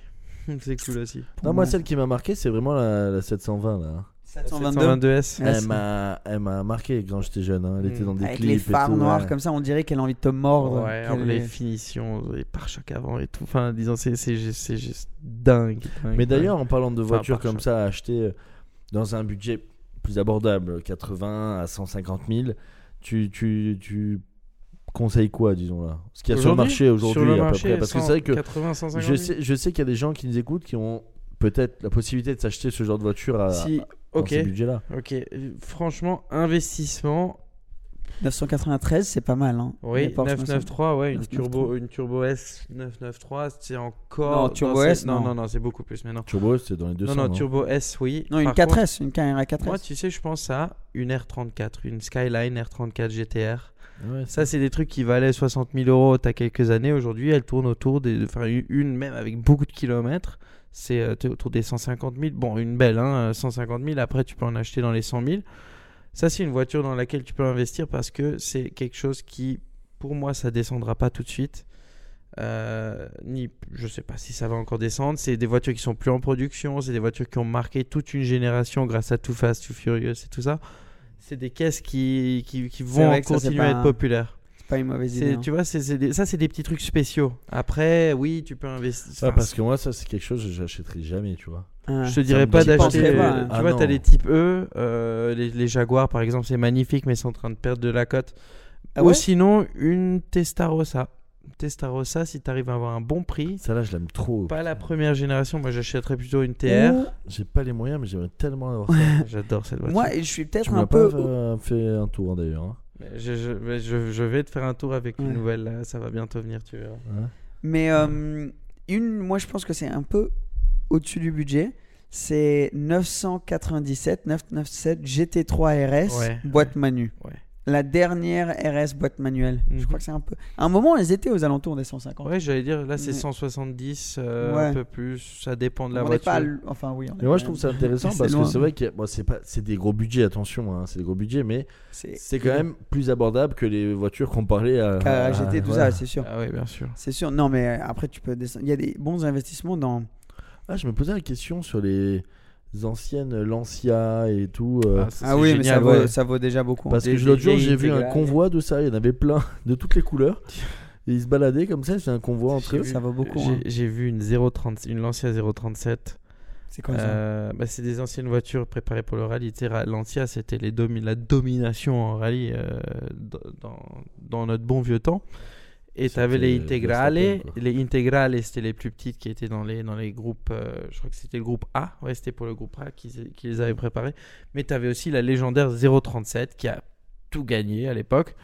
c'est cool aussi. Pour Non, moi, celle qui m'a marqué, c'est vraiment la, la 720 là. 722. 722S. Ouais, Elle m'a, elle m'a marqué quand j'étais jeune. hein. Elle était Mm. dans des Avec clips les et phares tout, noirs ouais. comme ça, on dirait qu'elle a envie de te mordre. Ouais, qu'elle les est- finitions, les pare-chocs avant et tout. Enfin, disons, c'est c'est juste, c'est juste dingue. dingue, Mais d'ailleurs, en parlant de Enfin, voitures comme ça à acheter euh, dans un budget plus abordable, 80 à 150 000, tu, tu, tu conseilles quoi, disons là Ce qu'il y a sur le marché aujourd'hui à peu près. Parce que c'est vrai que 80, 150 je 000. sais, je sais qu'il y a des gens qui nous écoutent qui ont peut-être la possibilité de s'acheter ce genre de voiture à, Si, dans ok, ces budgets-là. ok. Franchement, investissement, 993, c'est pas mal. Hein. oui, Les Porsche 993, ouais, une 993. turbo, une turbo S 993, c'est encore. Non, Turbo S, non, non. non, c'est beaucoup plus maintenant. Turbo, c'est dans les 200. Non, non, non turbo S, oui. Non, une Par 4S, une Carrera contre, 4S. Moi, tu sais, je pense à une R34, une Skyline R34 GTR. Ouais, Ça, c'est des trucs qui valaient 60 000 euros il y a quelques années. Aujourd'hui, elles tournent autour des. Enfin, une même avec beaucoup de kilomètres. C'est euh, autour des 150 000. Bon, une belle, hein, 150 000. Après, tu peux en acheter dans les 100 000. Ça, c'est une voiture dans laquelle tu peux investir parce que c'est quelque chose qui, pour moi, ça descendra pas tout de suite. Euh, ni, je sais pas si ça va encore descendre. C'est des voitures qui sont plus en production. C'est des voitures qui ont marqué toute une génération grâce à Too Fast, Too Furious et tout ça. C'est des caisses qui, qui, qui vont vrai que ça, c'est continuer à être populaires. C'est pas une mauvaise C'est- idée. hein. Tu vois, c'est, c'est des- ça, c'est des petits trucs spéciaux. Après, oui, tu peux investir. Enfin, parce que moi, ça, c'est quelque chose que j'achèterai jamais, tu vois. Ah. je te dirais me pas d'acheter. c'est pas, hein. tu Ah vois, non. t'as les types E, euh, les, les Jaguars par exemple, c'est magnifique, mais ils sont en train de perdre de la cote. Ah Ou ouais sinon, une Testarossa. Testarossa, si t'arrives à avoir un bon prix. Ça, là, je l'aime trop. Pas la première génération, moi j'achèterais plutôt une TR. J'ai pas les moyens, mais j'aimerais tellement avoir ça. J'adore cette voiture. Moi, je suis peut-être Tu m'as un pas peu. fait, fait un tour, d'ailleurs. hein. Je, je- je- je vais te faire un tour avec une Ouais. nouvelle, là, ça va bientôt venir, tu verras. Ouais. Mais euh, une, moi, je pense que c'est un peu au-dessus du budget. C'est 997, 997 GT3 RS, Ouais, boîte manu. Ouais. La dernière RS boîte manuelle. Mhm. Je crois que c'est un peu. À un moment, elles étaient aux alentours des 150. Ouais, j'allais dire, là c'est Mais- 170, euh, Ouais. un peu plus, ça dépend de la on n'est voiture. pas. l- Enfin, oui. Mais moi, je trouve ça intéressant parce que c'est vrai que bon, c'est pas, c'est des gros budgets, attention, hein, c'est des gros budgets, mais C'est quand même plus abordable que les voitures qu'on parlait à. À- GT, tout ça, c'est sûr. Ah oui, bien sûr. C'est sûr. Non, mais après, tu peux descendre. Il y a des bons investissements dans. Ah, je me posais la question sur les anciennes Lancia et tout. euh, Ah, ça, Ah c'est oui, mais ça génial, vaut, ouais. ça vaut déjà beaucoup. parce des- que l'autre des jour, vieilles j'ai vu un intégrales. convoi de ça, il y en avait plein de toutes les couleurs. Et ils se baladaient comme ça, c'est un convoi entre J'ai eux. vu- Ça vaut beaucoup, J'ai hein. j'ai vu une 030, une Lancia 037. C'est quoi ça Euh, bah, c'est des anciennes voitures préparées pour le rallye. Tu sais, ra- Lancia, c'était les domi- la domination en rallye euh, d- dans, dans notre bon vieux temps. Et tu avais les intégrales. Les intégrales, c'était les plus petites qui étaient dans les, dans les groupes. euh, je crois que c'était le groupe A. Ouais, c'était pour le groupe A qui, qui les avait préparés. Mais tu avais aussi la légendaire 037 qui a tout gagné à l'époque.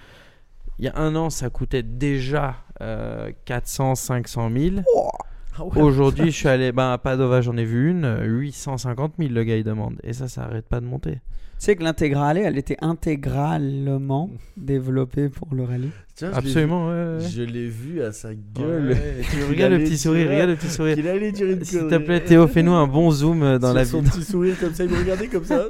Il y a un an, ça coûtait déjà euh, 400, 500 000. Ah ouais. Aujourd'hui, je suis allé ben, à Padova, j'en ai vu une, euh, 850 000 le gars il demande. Et ça, ça arrête pas de monter. Tu sais que l'intégrale, elle était intégralement développée pour le rallye. Tiens, je Absolument, ouais, Je l'ai vu à sa gueule. ouais. Tu qu'il regarde le petit sourire, regarde le petit sourire. qu'il allait dire une S'il te plaît, Théo, fais-nous un bon zoom euh, dans Sur la son vie. petit sourire comme ça, il me regardait comme ça.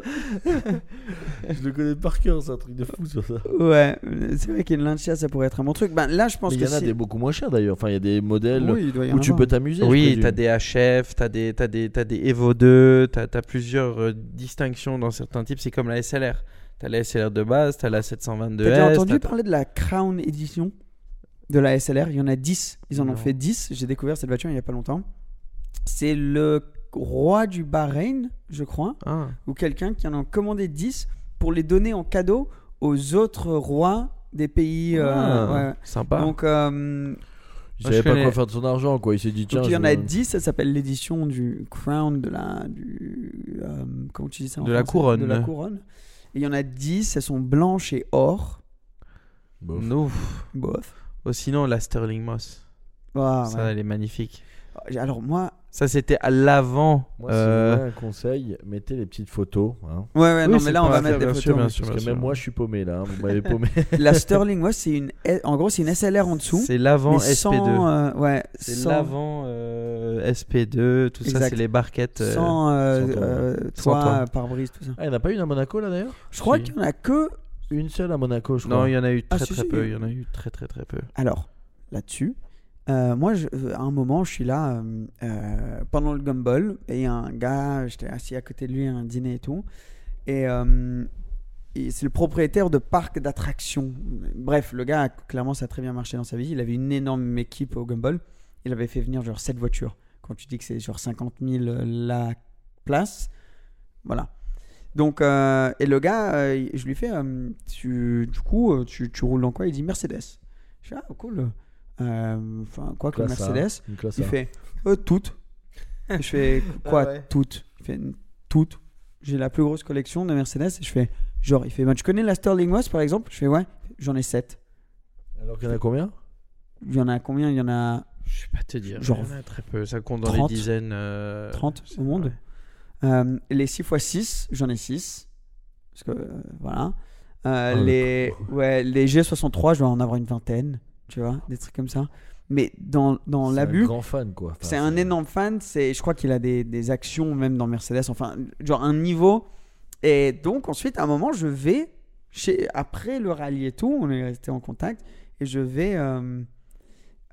je le connais par cœur, c'est un truc de fou sur ça. Ouais, c'est vrai qu'une Lancia, ça pourrait être un bon truc. Ben, là, je pense Mais il que y en a des beaucoup moins chers d'ailleurs. Enfin, il y a des modèles Oui, il où tu avoir. peux t'amuser. Oui, t'as des HF, t'as des, t'as des, t'as des Evo 2, t'as as plusieurs euh, distinctions dans certains types. C'est comme la SLR. T'as la SLR de base, t'as la 722S. T'as déjà entendu parler de la Crown Edition de la SLR Il y en a 10. Ils en Non. ont fait 10. J'ai découvert cette voiture il y a pas longtemps. C'est le roi du Bahreïn, je crois, Ah, ou quelqu'un qui en a commandé 10 pour les donner en cadeau aux autres rois des pays. euh, Ah, ouais. sympa. Donc, euh, Il savait pas quoi faire de son argent, quoi. Il s'est dit, tiens. donc il y en a vais- 10, ça s'appelle l'édition du Crown de la. Du, euh, comment tu dis ça en De la français couronne. De la couronne. Et il y en a 10, elles sont blanches et or. Bof. Nous. Bof. Oh, sinon, la Sterling Moss. Ah, ça, ouais. elle est magnifique. Alors moi, Ça, c'était à l'avant. Moi, si euh, vous voulez un conseil, mettez les petites photos. hein. ouais, ouais, Oui, non, mais là on va mettre des bien sûr, photos. bien sûr. Parce que même moi, je suis paumé là. hein. Vous m'avez paumé. La Sterling, moi, c'est une, en gros, c'est une SLR en dessous. C'est l'avant mais SP2. sans, euh, ouais, C'est sans- l'avant euh, SP2, tout ça, c'est les barquettes. euh, sans, euh, sans toit. euh, pare-brise, tout ça. Ah, il n'y en a pas une à Monaco là d'ailleurs? Je crois Si. qu'il y en a que. Une seule à Monaco, je crois. Non, il y en a eu Ah, très si, très si, peu. il y en a eu très très très peu. Alors, là-dessus, euh, moi, je- à un moment, je suis là euh, euh, pendant le gumball et un gars, j'étais assis à côté de lui à un dîner et tout. Et, euh, c'est le propriétaire de parcs d'attractions. Bref, le gars, clairement, ça a très bien marché dans sa vie. Il avait une énorme équipe au Gumball. Il avait fait venir genre 7 voitures. Quand tu dis que c'est genre 50 000 la place, voilà. Donc, euh, et le gars, euh, je lui fais, euh, du coup, euh, tu, tu roules dans quoi? Il dit Mercedes. Je fais, ah, cool. Euh, Enfin, quoi que Mercedes Il fait, euh, toutes. je fais, quoi, Ah ouais. toutes Il fait, toutes. J'ai la plus grosse collection de Mercedes. Et je fais, genre, il fait, bah, tu connais la Sterling Moss par exemple? Je fais, ouais, j'en ai 7. Alors qu'il y en a combien? Il y en a combien? Il y en a Je sais pas te dire. Genre il y en a très peu. Ça compte dans 30, les dizaines. euh, 30 c'est- au monde. Euh, les 6 x 6, j'en ai 6. Parce que, euh, voilà. Euh, Oh, le les, ouais, les G63, je dois en avoir une vingtaine. Tu vois, des trucs comme ça. Mais dans, dans C'est un l'abus, grand fan quoi. Enfin, c'est un énorme fan. Je crois qu'il a des, des actions même dans Mercedes. Enfin, genre un niveau. Et donc, ensuite, à un moment, je vais. Chez, après le rallye et tout, on est resté en contact. Et je vais. euh,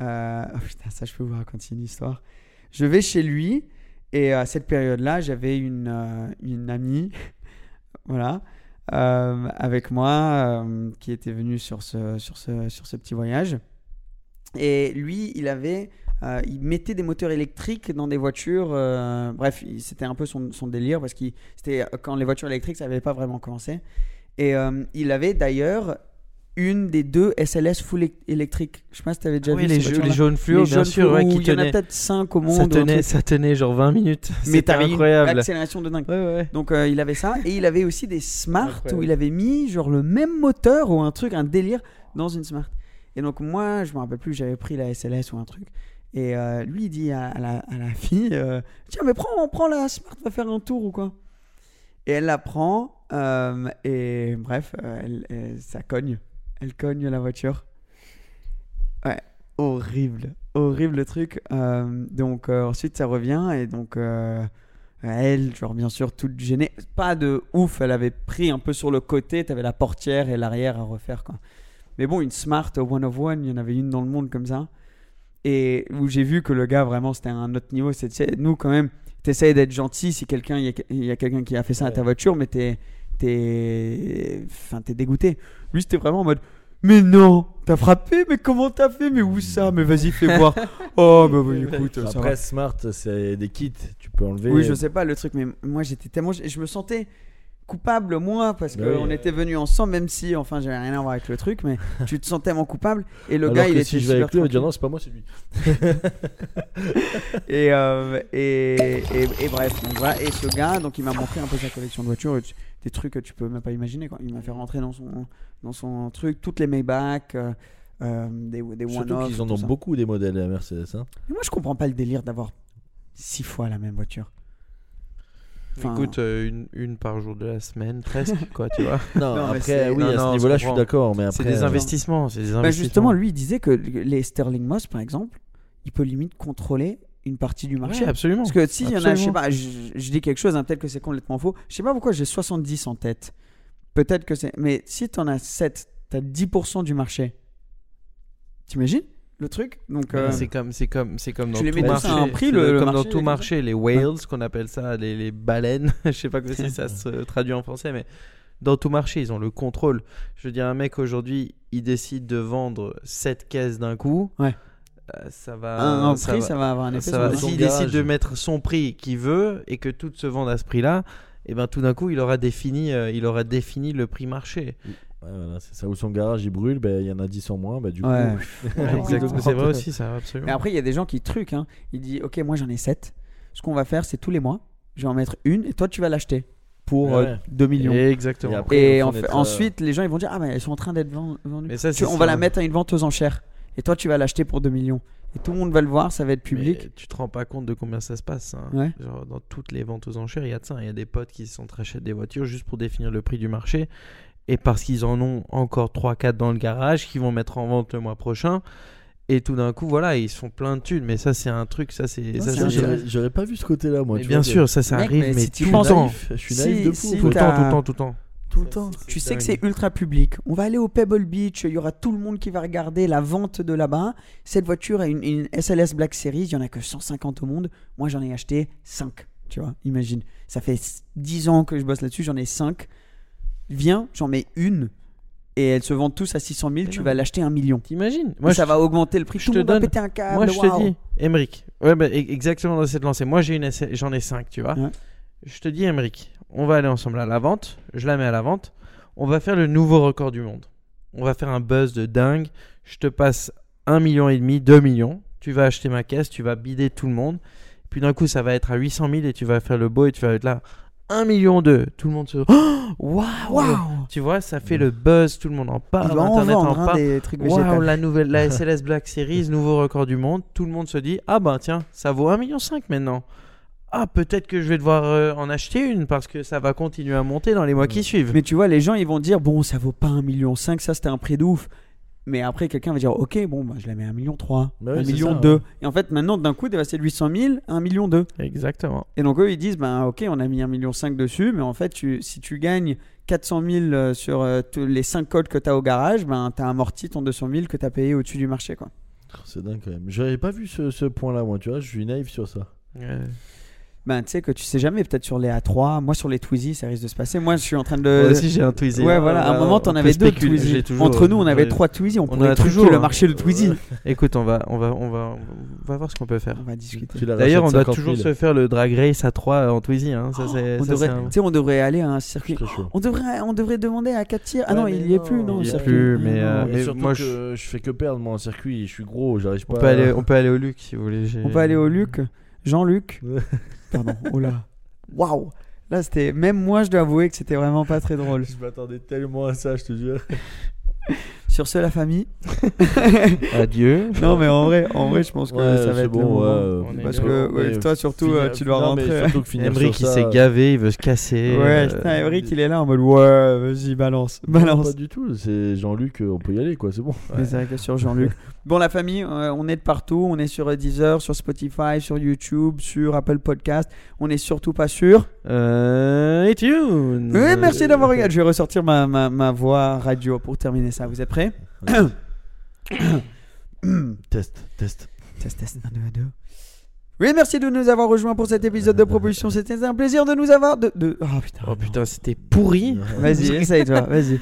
euh, oh putain, ça, je peux vous raconter une histoire. Je vais chez lui. Et à cette période-là, j'avais une, euh, une amie. voilà. avec moi qui était venue sur ce, sur, ce, sur ce petit voyage. Et lui, il avait euh, il mettait des moteurs électriques dans des voitures. euh, bref, c'était un peu son, son délire parce que c'était quand les voitures électriques, ça n'avait pas vraiment commencé. Et euh, il avait d'ailleurs une des deux SLS full électrique. Je sais pas si tu avais déjà Oui, vu les, jeux- les jaunes fluo, Les bien jaunes sûr, ouais, qui il y en a peut-être 5 au monde. Ça tenait, ça tenait genre 20 minutes. Mais C'était t'avais une incroyable. accélération de dingue. Ouais, ouais. Donc euh, il avait ça et il avait aussi des Smart où il avait mis genre le même moteur ou un truc, un délire dans une Smart. Et donc moi, je me rappelle plus, j'avais pris la SLS ou un truc. Et euh, lui, il dit à, la, à la fille, euh, tiens mais prends, prends la Smart, va faire un tour ou quoi? Et elle la prend euh, et bref, ça cogne, elle cogne la voiture. Ouais, horrible, horrible le truc. Donc ensuite ça revient et donc elle, genre bien sûr toute gênée, pas de ouf, elle avait pris un peu sur le côté, t'avais la portière et l'arrière à refaire quoi. Mais bon, une Smart One of One, il y en avait une dans le monde comme ça. Et où j'ai vu que le gars vraiment c'était un autre niveau. C'est nous quand même, t'essayes d'être gentil si quelqu'un il y a, il y a quelqu'un qui a fait ça à ta voiture, mais t'es t'es enfin t'es dégoûté. Lui c'était vraiment en mode mais non, t'as frappé, mais comment t'as fait, mais où ça, mais vas-y fais voir. oh bah oui, écoute, ça va. Après, Smart, c'est des kits, tu peux enlever. Oui, je sais pas le truc, mais moi j'étais tellement. Je me sentais coupable, moi, parce Bah qu'on oui. était venus ensemble, même si, enfin, j'avais rien à voir avec le truc, mais tu te sens tellement coupable. Et le Alors gars, que il était si je vais super avec lui, il va dire non, c'est pas moi, c'est lui. Et, euh, et, et, et bref, donc voilà. Et ce gars, donc il m'a montré un peu sa collection de voitures, des trucs que tu peux même pas imaginer. Quoi. Il m'a fait rentrer dans son, dans son truc, toutes les Maybach, euh, euh, des, des Surtout qu'ils en ont beaucoup des modèles à Mercedes. Hein. Mais moi, je comprends pas le délire d'avoir six fois la même voiture. Enfin, Écoute, euh, une, une par jour de la semaine, presque, quoi, tu vois. Non, après, oui, non, à non, ce je niveau-là, je suis d'accord. Mais C'est des euh, investissements, c'est des Bah investissements. justement, lui, il disait que les Sterling Moss, par exemple, il peut limite contrôler une partie du marché. Ouais, absolument. Parce que s'il y en a, je sais pas, je, je dis quelque chose, hein, peut-être que c'est complètement faux. Je sais pas pourquoi j'ai 70 en tête. Peut-être que c'est. Mais si tu en as 7, tu as 10% du marché. T'imagines? Le truc Donc. euh, C'est comme, c'est comme, c'est comme dans tu les tout marché. un prix, le- le comme marché, dans tout les marché, les whales, qu'on appelle ça, les, les baleines. Je sais pas si ça se traduit en français, mais dans tout marché, ils ont le contrôle. Je veux dire, un mec aujourd'hui, il décide de vendre 7 caisses d'un coup. Ouais. euh, ça va. un, un ça prix, va- ça va avoir un effet S'il décide de mettre son prix qu'il veut et que toutes se vendent à ce prix-là, et ben tout d'un coup, il aura défini, euh, il aura défini le prix marché. Ouais, voilà, c'est ça où son garage il brûle, ben, il y en a 10 en moins. Ben, du Ouais. coup, Exactement. C'est vrai aussi, ça, absolument. Mais après, il y a des gens qui truquent. Hein. Il dit Ok, moi j'en ai 7. Ce qu'on va faire, c'est tous les mois, je vais en mettre une et toi tu vas l'acheter pour euh, Ouais. 2 millions. Exactement. Et après, Et ils en vont fait- être, euh, ensuite, les gens ils vont dire Ah, mais elles sont en train d'être vend- vendues. Mais ça, Tu- c'est on va ça. la mettre à une vente aux enchères. Et toi, tu vas l'acheter pour 2 millions. Et tout le monde va le voir, ça va être public. Mais tu te rends pas compte de combien ça se passe. hein. Ouais. Genre, dans toutes les ventes aux enchères, il y a de ça. Il y a des potes qui s'entrachètent des voitures juste pour définir le prix du marché. Et parce qu'ils en ont encore 3-4 dans le garage, qu'ils vont mettre en vente le mois prochain. Et tout d'un coup, voilà, ils se font plein de thunes. Mais ça, c'est un truc. Ça, c'est. j'aurais- pas vu ce côté-là, moi. Mais tu bien vois, sûr, ça, ça Mec, arrive, mais mais, si tout le temps. je suis Si- naïf de si fou. Tout le temps, tout le temps, tout le temps. Tout le temps. Tu sais que c'est ultra public. On va aller au Pebble Beach, il y aura tout le monde qui va regarder la vente de là-bas. Cette voiture est une, une SLS Black Series, il y en a que 150 au monde. Moi, j'en ai acheté 5. Tu vois, imagine. Ça fait 10 ans que je bosse là-dessus, j'en ai 5. Viens, j'en mets une. Et elles se vendent tous à 600 000, tu vas l'acheter un million. T'imagines Moi, ça je- va augmenter le prix. je Tout te va donne- péter un câble. Moi, je te dis, Emric. Ouais, bah, exactement dans cette lancée. Moi, j'ai une, SL j'en ai 5, tu vois. Ouais. Je te dis, Emric, on va aller ensemble à la vente. Je la mets à la vente. On va faire le nouveau record du monde. On va faire un buzz de dingue. Je te passe 1 million et demi, 2 millions. Tu vas acheter ma caisse, tu vas bider tout le monde. Puis d'un coup, ça va être à 800 000 et tu vas faire le beau et tu vas être là. 1 million 2. Tout le monde se. Waouh! Waouh Tu vois, ça fait le buzz. Tout le monde en parle. en Internet en hein, parle. des trucs Waouh, la nouvelle, la SLS Black Series, nouveau record du monde. Tout le monde se dit Ah bah tiens, ça vaut 1,5 million maintenant. Ah, peut-être que je vais devoir euh, en acheter une parce que ça va continuer à monter dans les mois qui suivent. Mais tu vois, les gens, ils vont dire bon, ça vaut pas 1,5 million, ça c'était un prix de ouf. Mais après, quelqu'un va dire ok, bon, bah, je la mets à 1,3 million, Bah oui, 1 c'est million ça, 2. ouais. Et en fait, maintenant, d'un coup, c'est de 800 000 à 1 million 2. Exactement. Et donc, eux, ils disent ben ok, on a mis 1,5 million dessus, mais en fait, tu, si tu gagnes 400 000 euh, sur euh, les 5 codes que tu as au garage, ben tu as amorti ton 200 000 que tu as payé au-dessus du marché. quoi. C'est dingue quand même. J'avais pas vu ce, ce point-là, moi, tu vois. Je suis naïf sur ça. Ben, tu sais que tu sais jamais, peut-être sur les A3, moi sur les Twizy, ça risque de se passer. Moi, je suis en train de. Moi aussi, j'ai un Twizy. Ouais, voilà. À un moment, t'en avais deux Twizy. Entre nous, on avait trois Twizy. On, pourrait toujours, le hein. marché de Twizy. Écoute, on va, on va, on va, on va voir ce qu'on peut faire. On va discuter. D'ailleurs, on doit 50 toujours 000. se faire le drag race à 3 en Twizy. Hein. Ça, c'est, On devrait, on devrait aller à un circuit. On devrait, on devrait demander à Katir. Ah non, il y est plus, non, il le y circuit. plus, mais, euh, moi, je... fais que perdre moi en circuit, je suis gros, j'arrive pas. on peut aller, on peut aller au Luc si vous voulez. On peut aller au Luc. Jean-Luc. Pardon. Oh là. Waouh. Là, c'était. Même moi, je dois avouer que c'était vraiment pas très drôle. Je m'attendais tellement à ça, je te jure. Sur ce, la famille. Adieu. Non, mais en vrai, en vrai, je pense que Ouais, ça va être bon, ouais, euh, Parce que ouais, toi, surtout, finir- euh, tu dois non, rentrer. surtout que finir Emric, il s'est gavé, il veut se casser. Ouais, euh, putain, Emric, il est là en mode ouais, vas-y, balance, non, balance. Pas du tout, c'est Jean-Luc, euh, on peut y aller quoi, c'est bon. Mais c'est vrai que sur Jean-Luc. bon, la famille, euh, on est de partout. On est sur Deezer, sur Spotify, sur YouTube, sur Apple Podcast. On est surtout pas sûr. Euh, iTunes. Oui, merci d'avoir regardé. Je vais ressortir ma, ma, ma voix radio pour terminer ça. Vous êtes prêts? Test, test. Test, test, un, deux, un, deux. Oui, merci de nous avoir rejoints pour cet épisode de Propulsion. C'était un plaisir de nous avoir. De, de... Oh putain. Oh putain, c'était pourri. Vas-y, essaye toi, vas-y.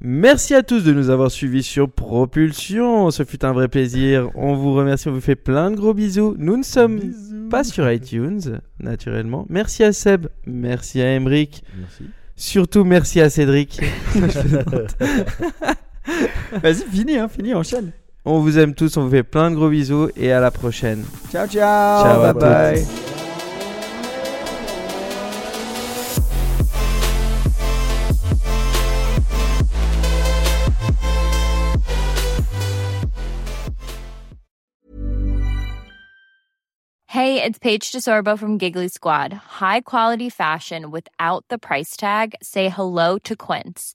Merci à tous de nous avoir suivis sur Propulsion. Ce fut un vrai plaisir. On vous remercie, on vous fait plein de gros bisous. Nous ne sommes pas sur iTunes, naturellement. Merci à Seb, merci à Emric. Merci. Surtout merci à Cédric. Vas-y, fini, hein, fini, enchaîne. On vous aime tous, on vous fait plein de gros bisous et à la prochaine. Ciao, ciao. Ciao bye bye. toutes. Hey, it's Paige DeSorbo from Giggly Squad. High quality fashion without the price tag. Say hello to Quince.